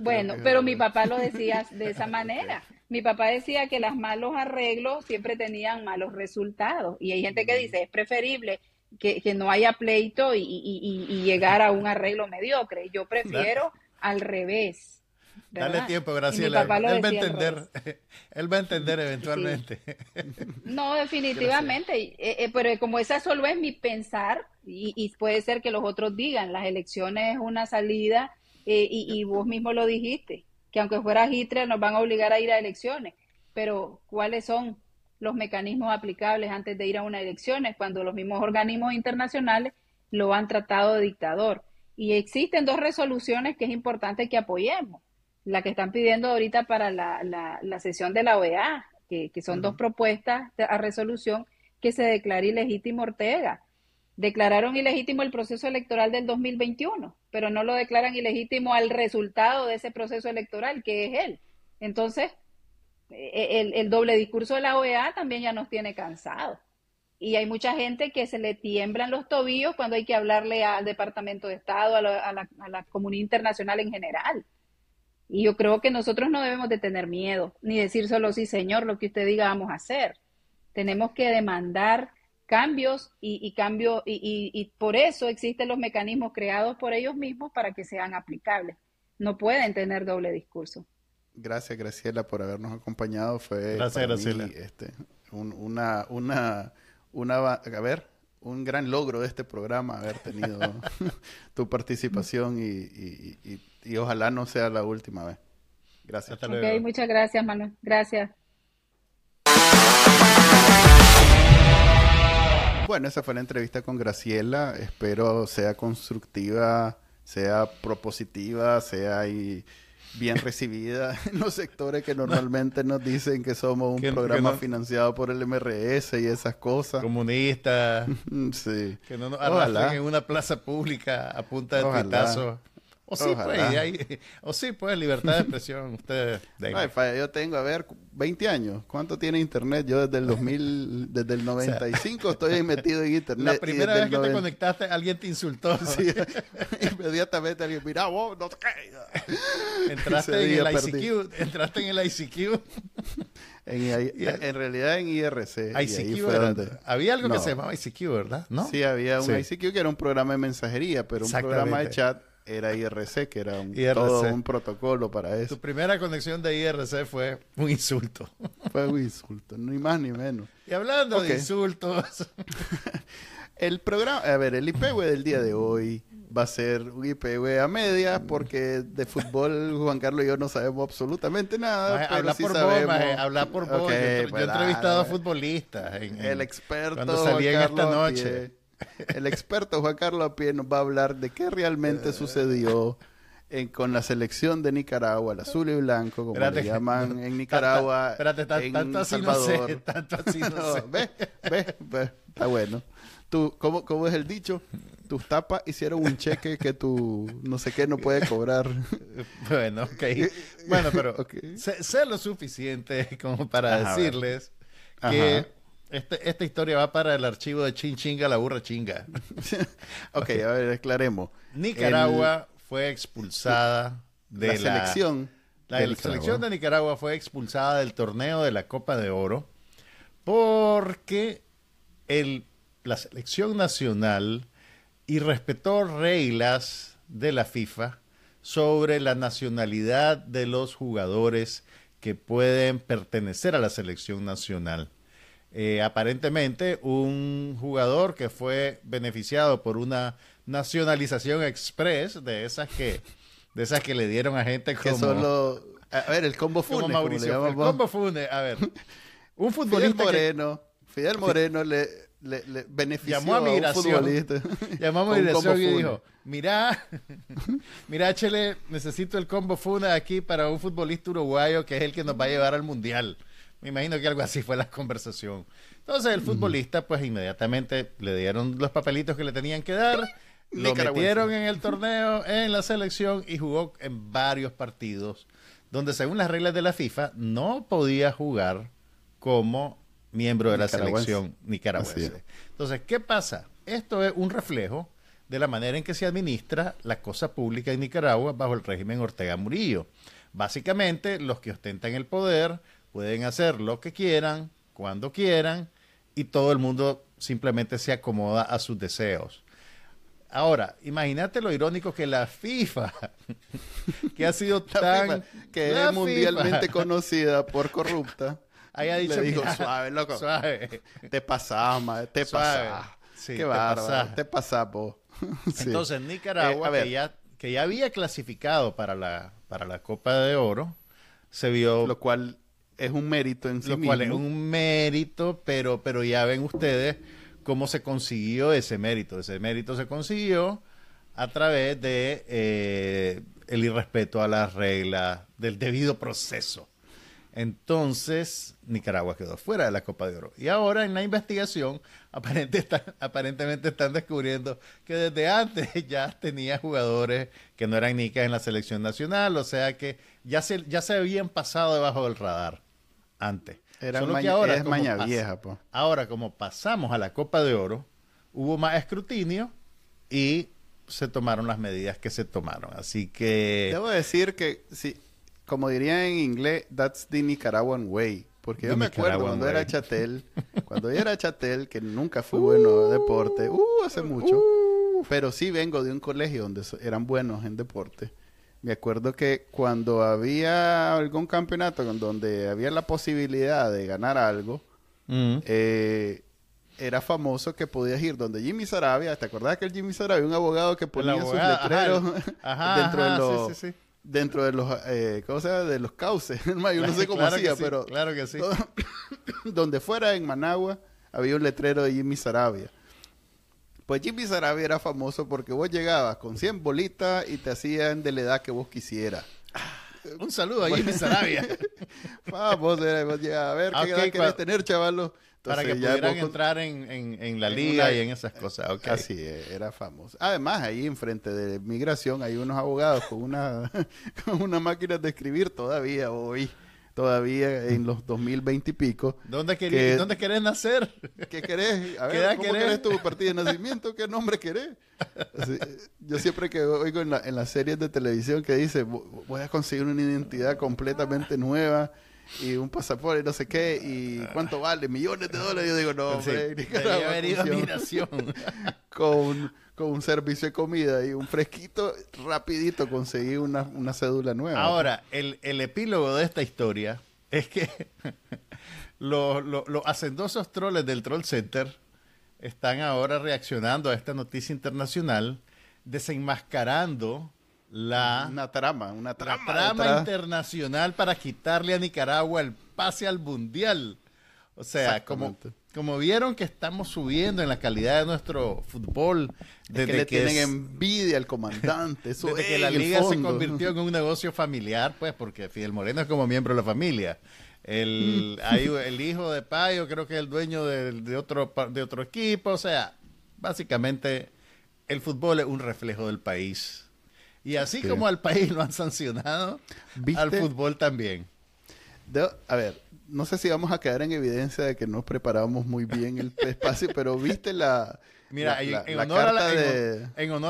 S4: bueno, pero mi papá lo decía de esa manera. Mi papá decía que los malos arreglos siempre tenían malos resultados. Y hay gente que dice, es preferible que, no haya pleito y, llegar a un arreglo mediocre. Yo prefiero al revés.
S3: Dale tiempo, Graciela. Él va a entender. Él va a entender eventualmente.
S4: No, definitivamente. Eh, eh, pero como esa solo es mi pensar, y, puede ser que los otros digan, las elecciones es una salida, eh, y, vos mismo lo dijiste, que aunque fuera Hitler nos van a obligar a ir a elecciones. Pero, ¿cuáles son los mecanismos aplicables antes de ir a unas elecciones cuando los mismos organismos internacionales lo han tratado de dictador? Y existen dos resoluciones que es importante que apoyemos la que están pidiendo ahorita para la, la, sesión de la OEA, que, son dos propuestas a resolución que se declare ilegítimo Ortega. Declararon ilegítimo el proceso electoral del 2021, pero no lo declaran ilegítimo al resultado de ese proceso electoral, que es él. Entonces, e, el, el doble discurso de la OEA también ya nos tiene cansados. Y hay mucha gente que se le tiemblan los tobillos cuando hay que hablarle al Departamento de Estado, a la, a la comunidad internacional en general. Y yo creo que nosotros no debemos de tener miedo, ni decir solo sí, señor, lo que usted diga vamos a hacer. Tenemos que demandar cambios y, cambio, y, y, por eso existen los mecanismos creados por ellos mismos para que sean aplicables. No pueden tener doble discurso.
S1: Gracias, Graciela, por habernos acompañado. Fue
S3: Gracias, Graciela.
S1: este, una, una, una, a ver, un gran logro de este programa haber tenido tu participación y, ojalá no sea la última vez. Gracias.
S4: Hasta luego. muchas gracias, Manuel. Gracias.
S1: Bueno, esa fue la entrevista con Graciela. Espero sea constructiva, sea propositiva, sea y bien recibida en los sectores que normalmente nos dicen que somos un programa financiado por el MRS y esas cosas.
S3: Comunistas.
S1: sí.
S3: Que no nos arrastren en una plaza pública a punta de tuitazo. O sí, pues, o sí, pues, libertad de expresión. Ustedes
S1: yo tengo, a ver, 20 años. ¿Cuánto tiene Internet? Yo desde el 2000, desde el 95 estoy metido en Internet.
S3: La primera vez que te conectaste, alguien te insultó.
S1: Sí, inmediatamente alguien, mira, vos, no te.
S3: Entraste en el ICQ. Entraste en el ICQ.
S1: En, realidad en IRC.
S3: ICQ Había algo que se llamaba ICQ, ¿verdad? ¿No?
S1: Sí, había un ICQ que era un programa de mensajería, pero un programa de chat era IRC, que era un, todo un protocolo para eso.
S3: Tu primera conexión de IRC fue un insulto.
S1: Fue un insulto, ni más ni menos.
S3: Y hablando de insultos.
S1: el programa, a ver, el IPW del día de hoy va a ser un IPW a media porque de fútbol Juan Carlos y yo no sabemos absolutamente nada.
S3: habla, por sabemos... vos, habla por vos, yo, he pues, entrevistado a futbolistas.
S1: el experto
S3: cuando salí en esta noche.
S1: El experto Juan Carlos Apie nos va a hablar de qué realmente sucedió con la selección de Nicaragua, el azul y blanco, como le llaman en Nicaragua.
S3: Espérate, tanto así no sé, tanto así no, sé.
S1: Ve, ve, ve, está bueno. Tú, ¿cómo, ¿Cómo es el dicho? Tus tapas hicieron un cheque que tu no sé qué no puede cobrar.
S3: bueno, ok. Bueno, pero sé, lo suficiente como para decirles que este, esta historia va para el archivo de Chin Chinga, la burra chinga.
S1: ok, a ver, aclaremos.
S3: Nicaragua fue expulsada de la,
S1: selección.
S3: La, selección de Nicaragua fue expulsada del torneo de la Copa de Oro porque el, la selección nacional irrespetó reglas de la FIFA sobre la nacionalidad de los jugadores que pueden pertenecer a la selección nacional. Eh, aparentemente un jugador que fue beneficiado por una nacionalización express de esas que de esas que le dieron a gente como
S1: que solo a ver el combo Funes
S3: Mauricio, el combo Funes a ver. Un futbolista
S1: Fidel Moreno Fidel Moreno le, le, benefició
S3: llamó a, migración,
S1: un futbolista.
S3: Llamó a migración y dijo mira mira Chele necesito el combo Funes aquí para un futbolista uruguayo que es el que nos va a llevar al mundial me imagino que algo así fue la conversación. Entonces el futbolista pues inmediatamente le dieron los papelitos que le tenían que dar, lo metieron en el torneo, en la selección y jugó en varios partidos donde según las reglas de la FIFA no podía jugar como miembro de la selección nicaragüense. Entonces, ¿qué pasa? Esto es un reflejo de la manera en que se administra la cosa pública en Nicaragua bajo el régimen Ortega Murillo. Básicamente, los que ostentan el poder pueden hacer lo que quieran, cuando quieran, y todo el mundo simplemente se acomoda a sus deseos. Ahora, imagínate lo irónico que la FIFA, que ha sido tan...
S1: que es mundialmente conocida por corrupta,
S3: haya dicho,
S1: le dijo, suave, loco, suave. te pasás, te pasás. Sí, Qué bárbaro, te pasás.
S3: Entonces, Nicaragua, eh, que, ya, que ya había clasificado para la, para la Copa de Oro, se vio...
S1: Lo cual es un mérito en sí
S3: Lo cual es un mérito, pero, pero ya ven ustedes cómo se consiguió ese mérito. Ese mérito se consiguió a través de eh, el irrespeto a las reglas, del debido proceso. Entonces, Nicaragua quedó fuera de la Copa de Oro. Y ahora en la investigación, aparentemente están descubriendo que desde antes ya tenía jugadores que no eran nicas en la selección nacional, o sea que ya se, ya se habían pasado debajo del radar antes.
S1: Era Solo que ahora, es maña vieja,
S3: Ahora, como pasamos a la Copa de Oro, hubo más escrutinio y se tomaron las medidas que se tomaron. Así que...
S1: Debo decir que, sí, como diría en inglés, that's the Nicaraguan way. Porque yo me acuerdo cuando era Chatel, cuando yo era Chatel, que nunca fue bueno en deporte, uh, hace mucho, uh. pero sí vengo de un colegio donde eran buenos en deporte me acuerdo que cuando había algún campeonato donde había la posibilidad de ganar algo, mm. eh, era famoso que podías ir donde Jimmy Sarabia, ¿te acordás que el Jimmy Sarabia, un abogado que ponía sus letreros dentro de los dentro de los eh, ¿cómo se llama? de los cauces, yo no sé cómo hacía, pero
S3: claro que sí.
S1: donde fuera en Managua había un letrero de Jimmy Sarabia. Pues Jimmy Sarabia era famoso porque vos llegabas con 100 bolitas y te hacían de la edad que vos quisieras.
S3: Un saludo a Jimmy Sarabia.
S1: Vamos, vos llegabas a ver qué edad querés tener, chavalo.
S3: Para que pudieran entrar en, en, la liga y en esas cosas.
S1: Así era famoso. Además, ahí enfrente de migración hay unos abogados con una, con una máquina de escribir todavía hoy todavía en los 2020 y pico.
S3: ¿Dónde, querés, ¿dónde querés nacer?
S1: ¿Qué querés? A ver, ¿cómo querés? tu partida de nacimiento? ¿Qué nombre querés? yo siempre que oigo en, la, en las series de televisión que dice, voy a conseguir una identidad completamente nueva y un pasaporte, no sé qué, y cuánto vale, millones de dólares. Yo digo, no, hombre,
S3: sí,
S1: con, con un servicio de comida y un fresquito, rapidito conseguí una, una cédula nueva.
S3: Ahora, el, el, epílogo de esta historia es que los, los, los hacendosos troles del Troll Center están ahora reaccionando a esta noticia internacional, desenmascarando la
S1: una trama, una trama,
S3: trama internacional para quitarle a Nicaragua el pase al mundial. O sea, como, como vieron que estamos subiendo en la calidad de nuestro fútbol,
S1: desde que le tienen envidia al comandante, eso
S3: desde que la liga se convirtió en un negocio familiar, pues, porque Fidel Moreno es como miembro de la familia. El, hay, el hijo de Payo creo que es el dueño de, de, otro, de otro equipo, o sea, básicamente el fútbol es un reflejo del país. Y así como al país lo han sancionado, al fútbol también.
S1: a ver, no sé si vamos a quedar en evidencia de que no preparamos muy bien el espacio, pero viste la...
S3: Mira, en, honor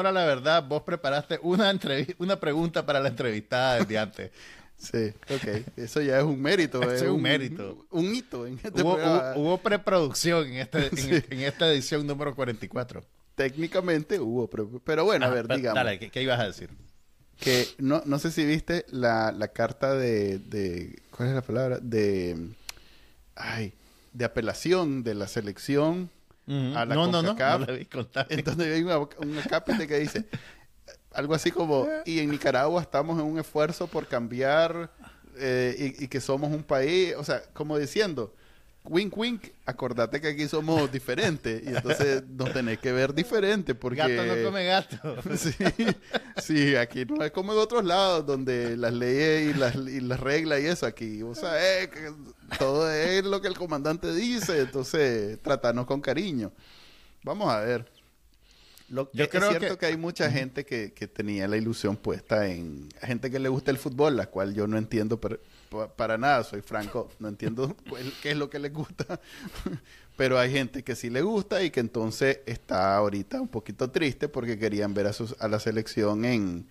S3: a la, verdad, vos preparaste una, una pregunta para la entrevistada desde antes.
S1: Sí, ok. Eso ya es un mérito.
S3: es un, mérito.
S1: Un, hito en este
S3: hubo, hubo, preproducción en, este, en, esta edición número 44.
S1: Técnicamente hubo, pero, bueno, a ver, digamos.
S3: Dale, ¿qué, ibas a decir?
S1: Que no, no sé si viste la, la carta de, de, ¿Cuál es la palabra? De. Ay, de apelación de la selección
S3: a la no, no, no, no,
S1: Entonces hay un acápite que dice algo así como, y en Nicaragua estamos en un esfuerzo por cambiar eh, y, y, que somos un país, o sea, como diciendo, wink wink, acordate que aquí somos diferentes y entonces nos tenés que ver diferente porque...
S3: Gato no come gato.
S1: sí, aquí no es como en otros lados donde las leyes y las, y las reglas y eso, aquí, o sea, que todo es lo que el comandante dice, entonces tratanos con cariño. Vamos a ver. Lo, Yo es creo cierto que... hay mucha gente que, que, tenía la ilusión puesta en gente que le gusta el fútbol, la cual yo no entiendo, pero para nada, soy franco, no entiendo qué es lo que les gusta, pero hay gente que sí le gusta y que entonces está ahorita un poquito triste porque querían ver a, sus, a la selección en,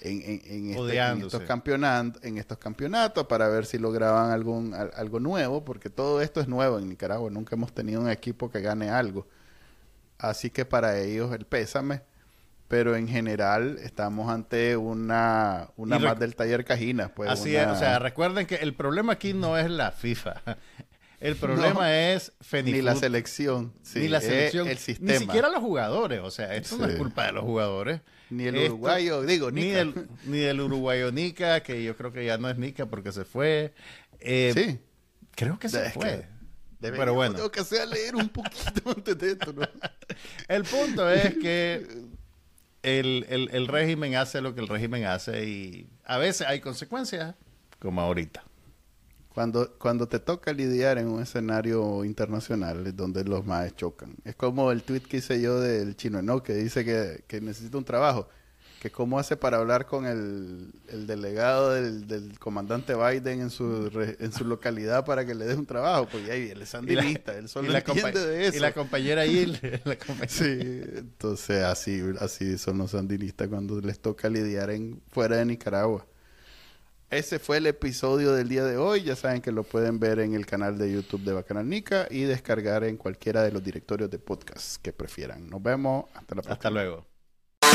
S1: en, este, estos campeonatos, en estos campeonatos para ver si lograban algún, algo nuevo, porque todo esto es nuevo en Nicaragua, nunca hemos tenido un equipo que gane algo. Así que para ellos el pésame pero en general estamos ante una, una más del taller Cajinas. Pues,
S3: así es, o sea, recuerden que el problema aquí no es la FIFA. El problema es
S1: Ni la selección.
S3: ni la selección.
S1: El sistema.
S3: Ni siquiera los jugadores. O sea, esto no es culpa de los jugadores.
S1: Ni el uruguayo, digo,
S3: Ni el, ni el uruguayo Nica, que yo creo que ya no es Nica porque se fue. Eh, sí. Creo que se fue.
S1: pero bueno. Tengo que hacer leer un poquito antes de esto, ¿no?
S3: el punto es que el, el, régimen hace lo que el régimen hace y a veces hay consecuencias, como ahorita.
S1: Cuando, cuando te toca lidiar en un escenario internacional donde los más chocan. Es como el tweet que hice yo del chino no que dice que, que necesita un trabajo que cómo hace para hablar con el, delegado del, comandante Biden en su, en su localidad para que le dé un trabajo, porque ahí él es sandinista, él solo entiende de eso.
S3: Y la compañera ahí.
S1: Sí, entonces así, así son los sandinistas cuando les toca lidiar en fuera de Nicaragua. Ese fue el episodio del día de hoy. Ya saben que lo pueden ver en el canal de YouTube de Bacanal Nica y descargar en cualquiera de los directorios de podcast que prefieran. Nos vemos. Hasta la próxima.
S3: Hasta luego.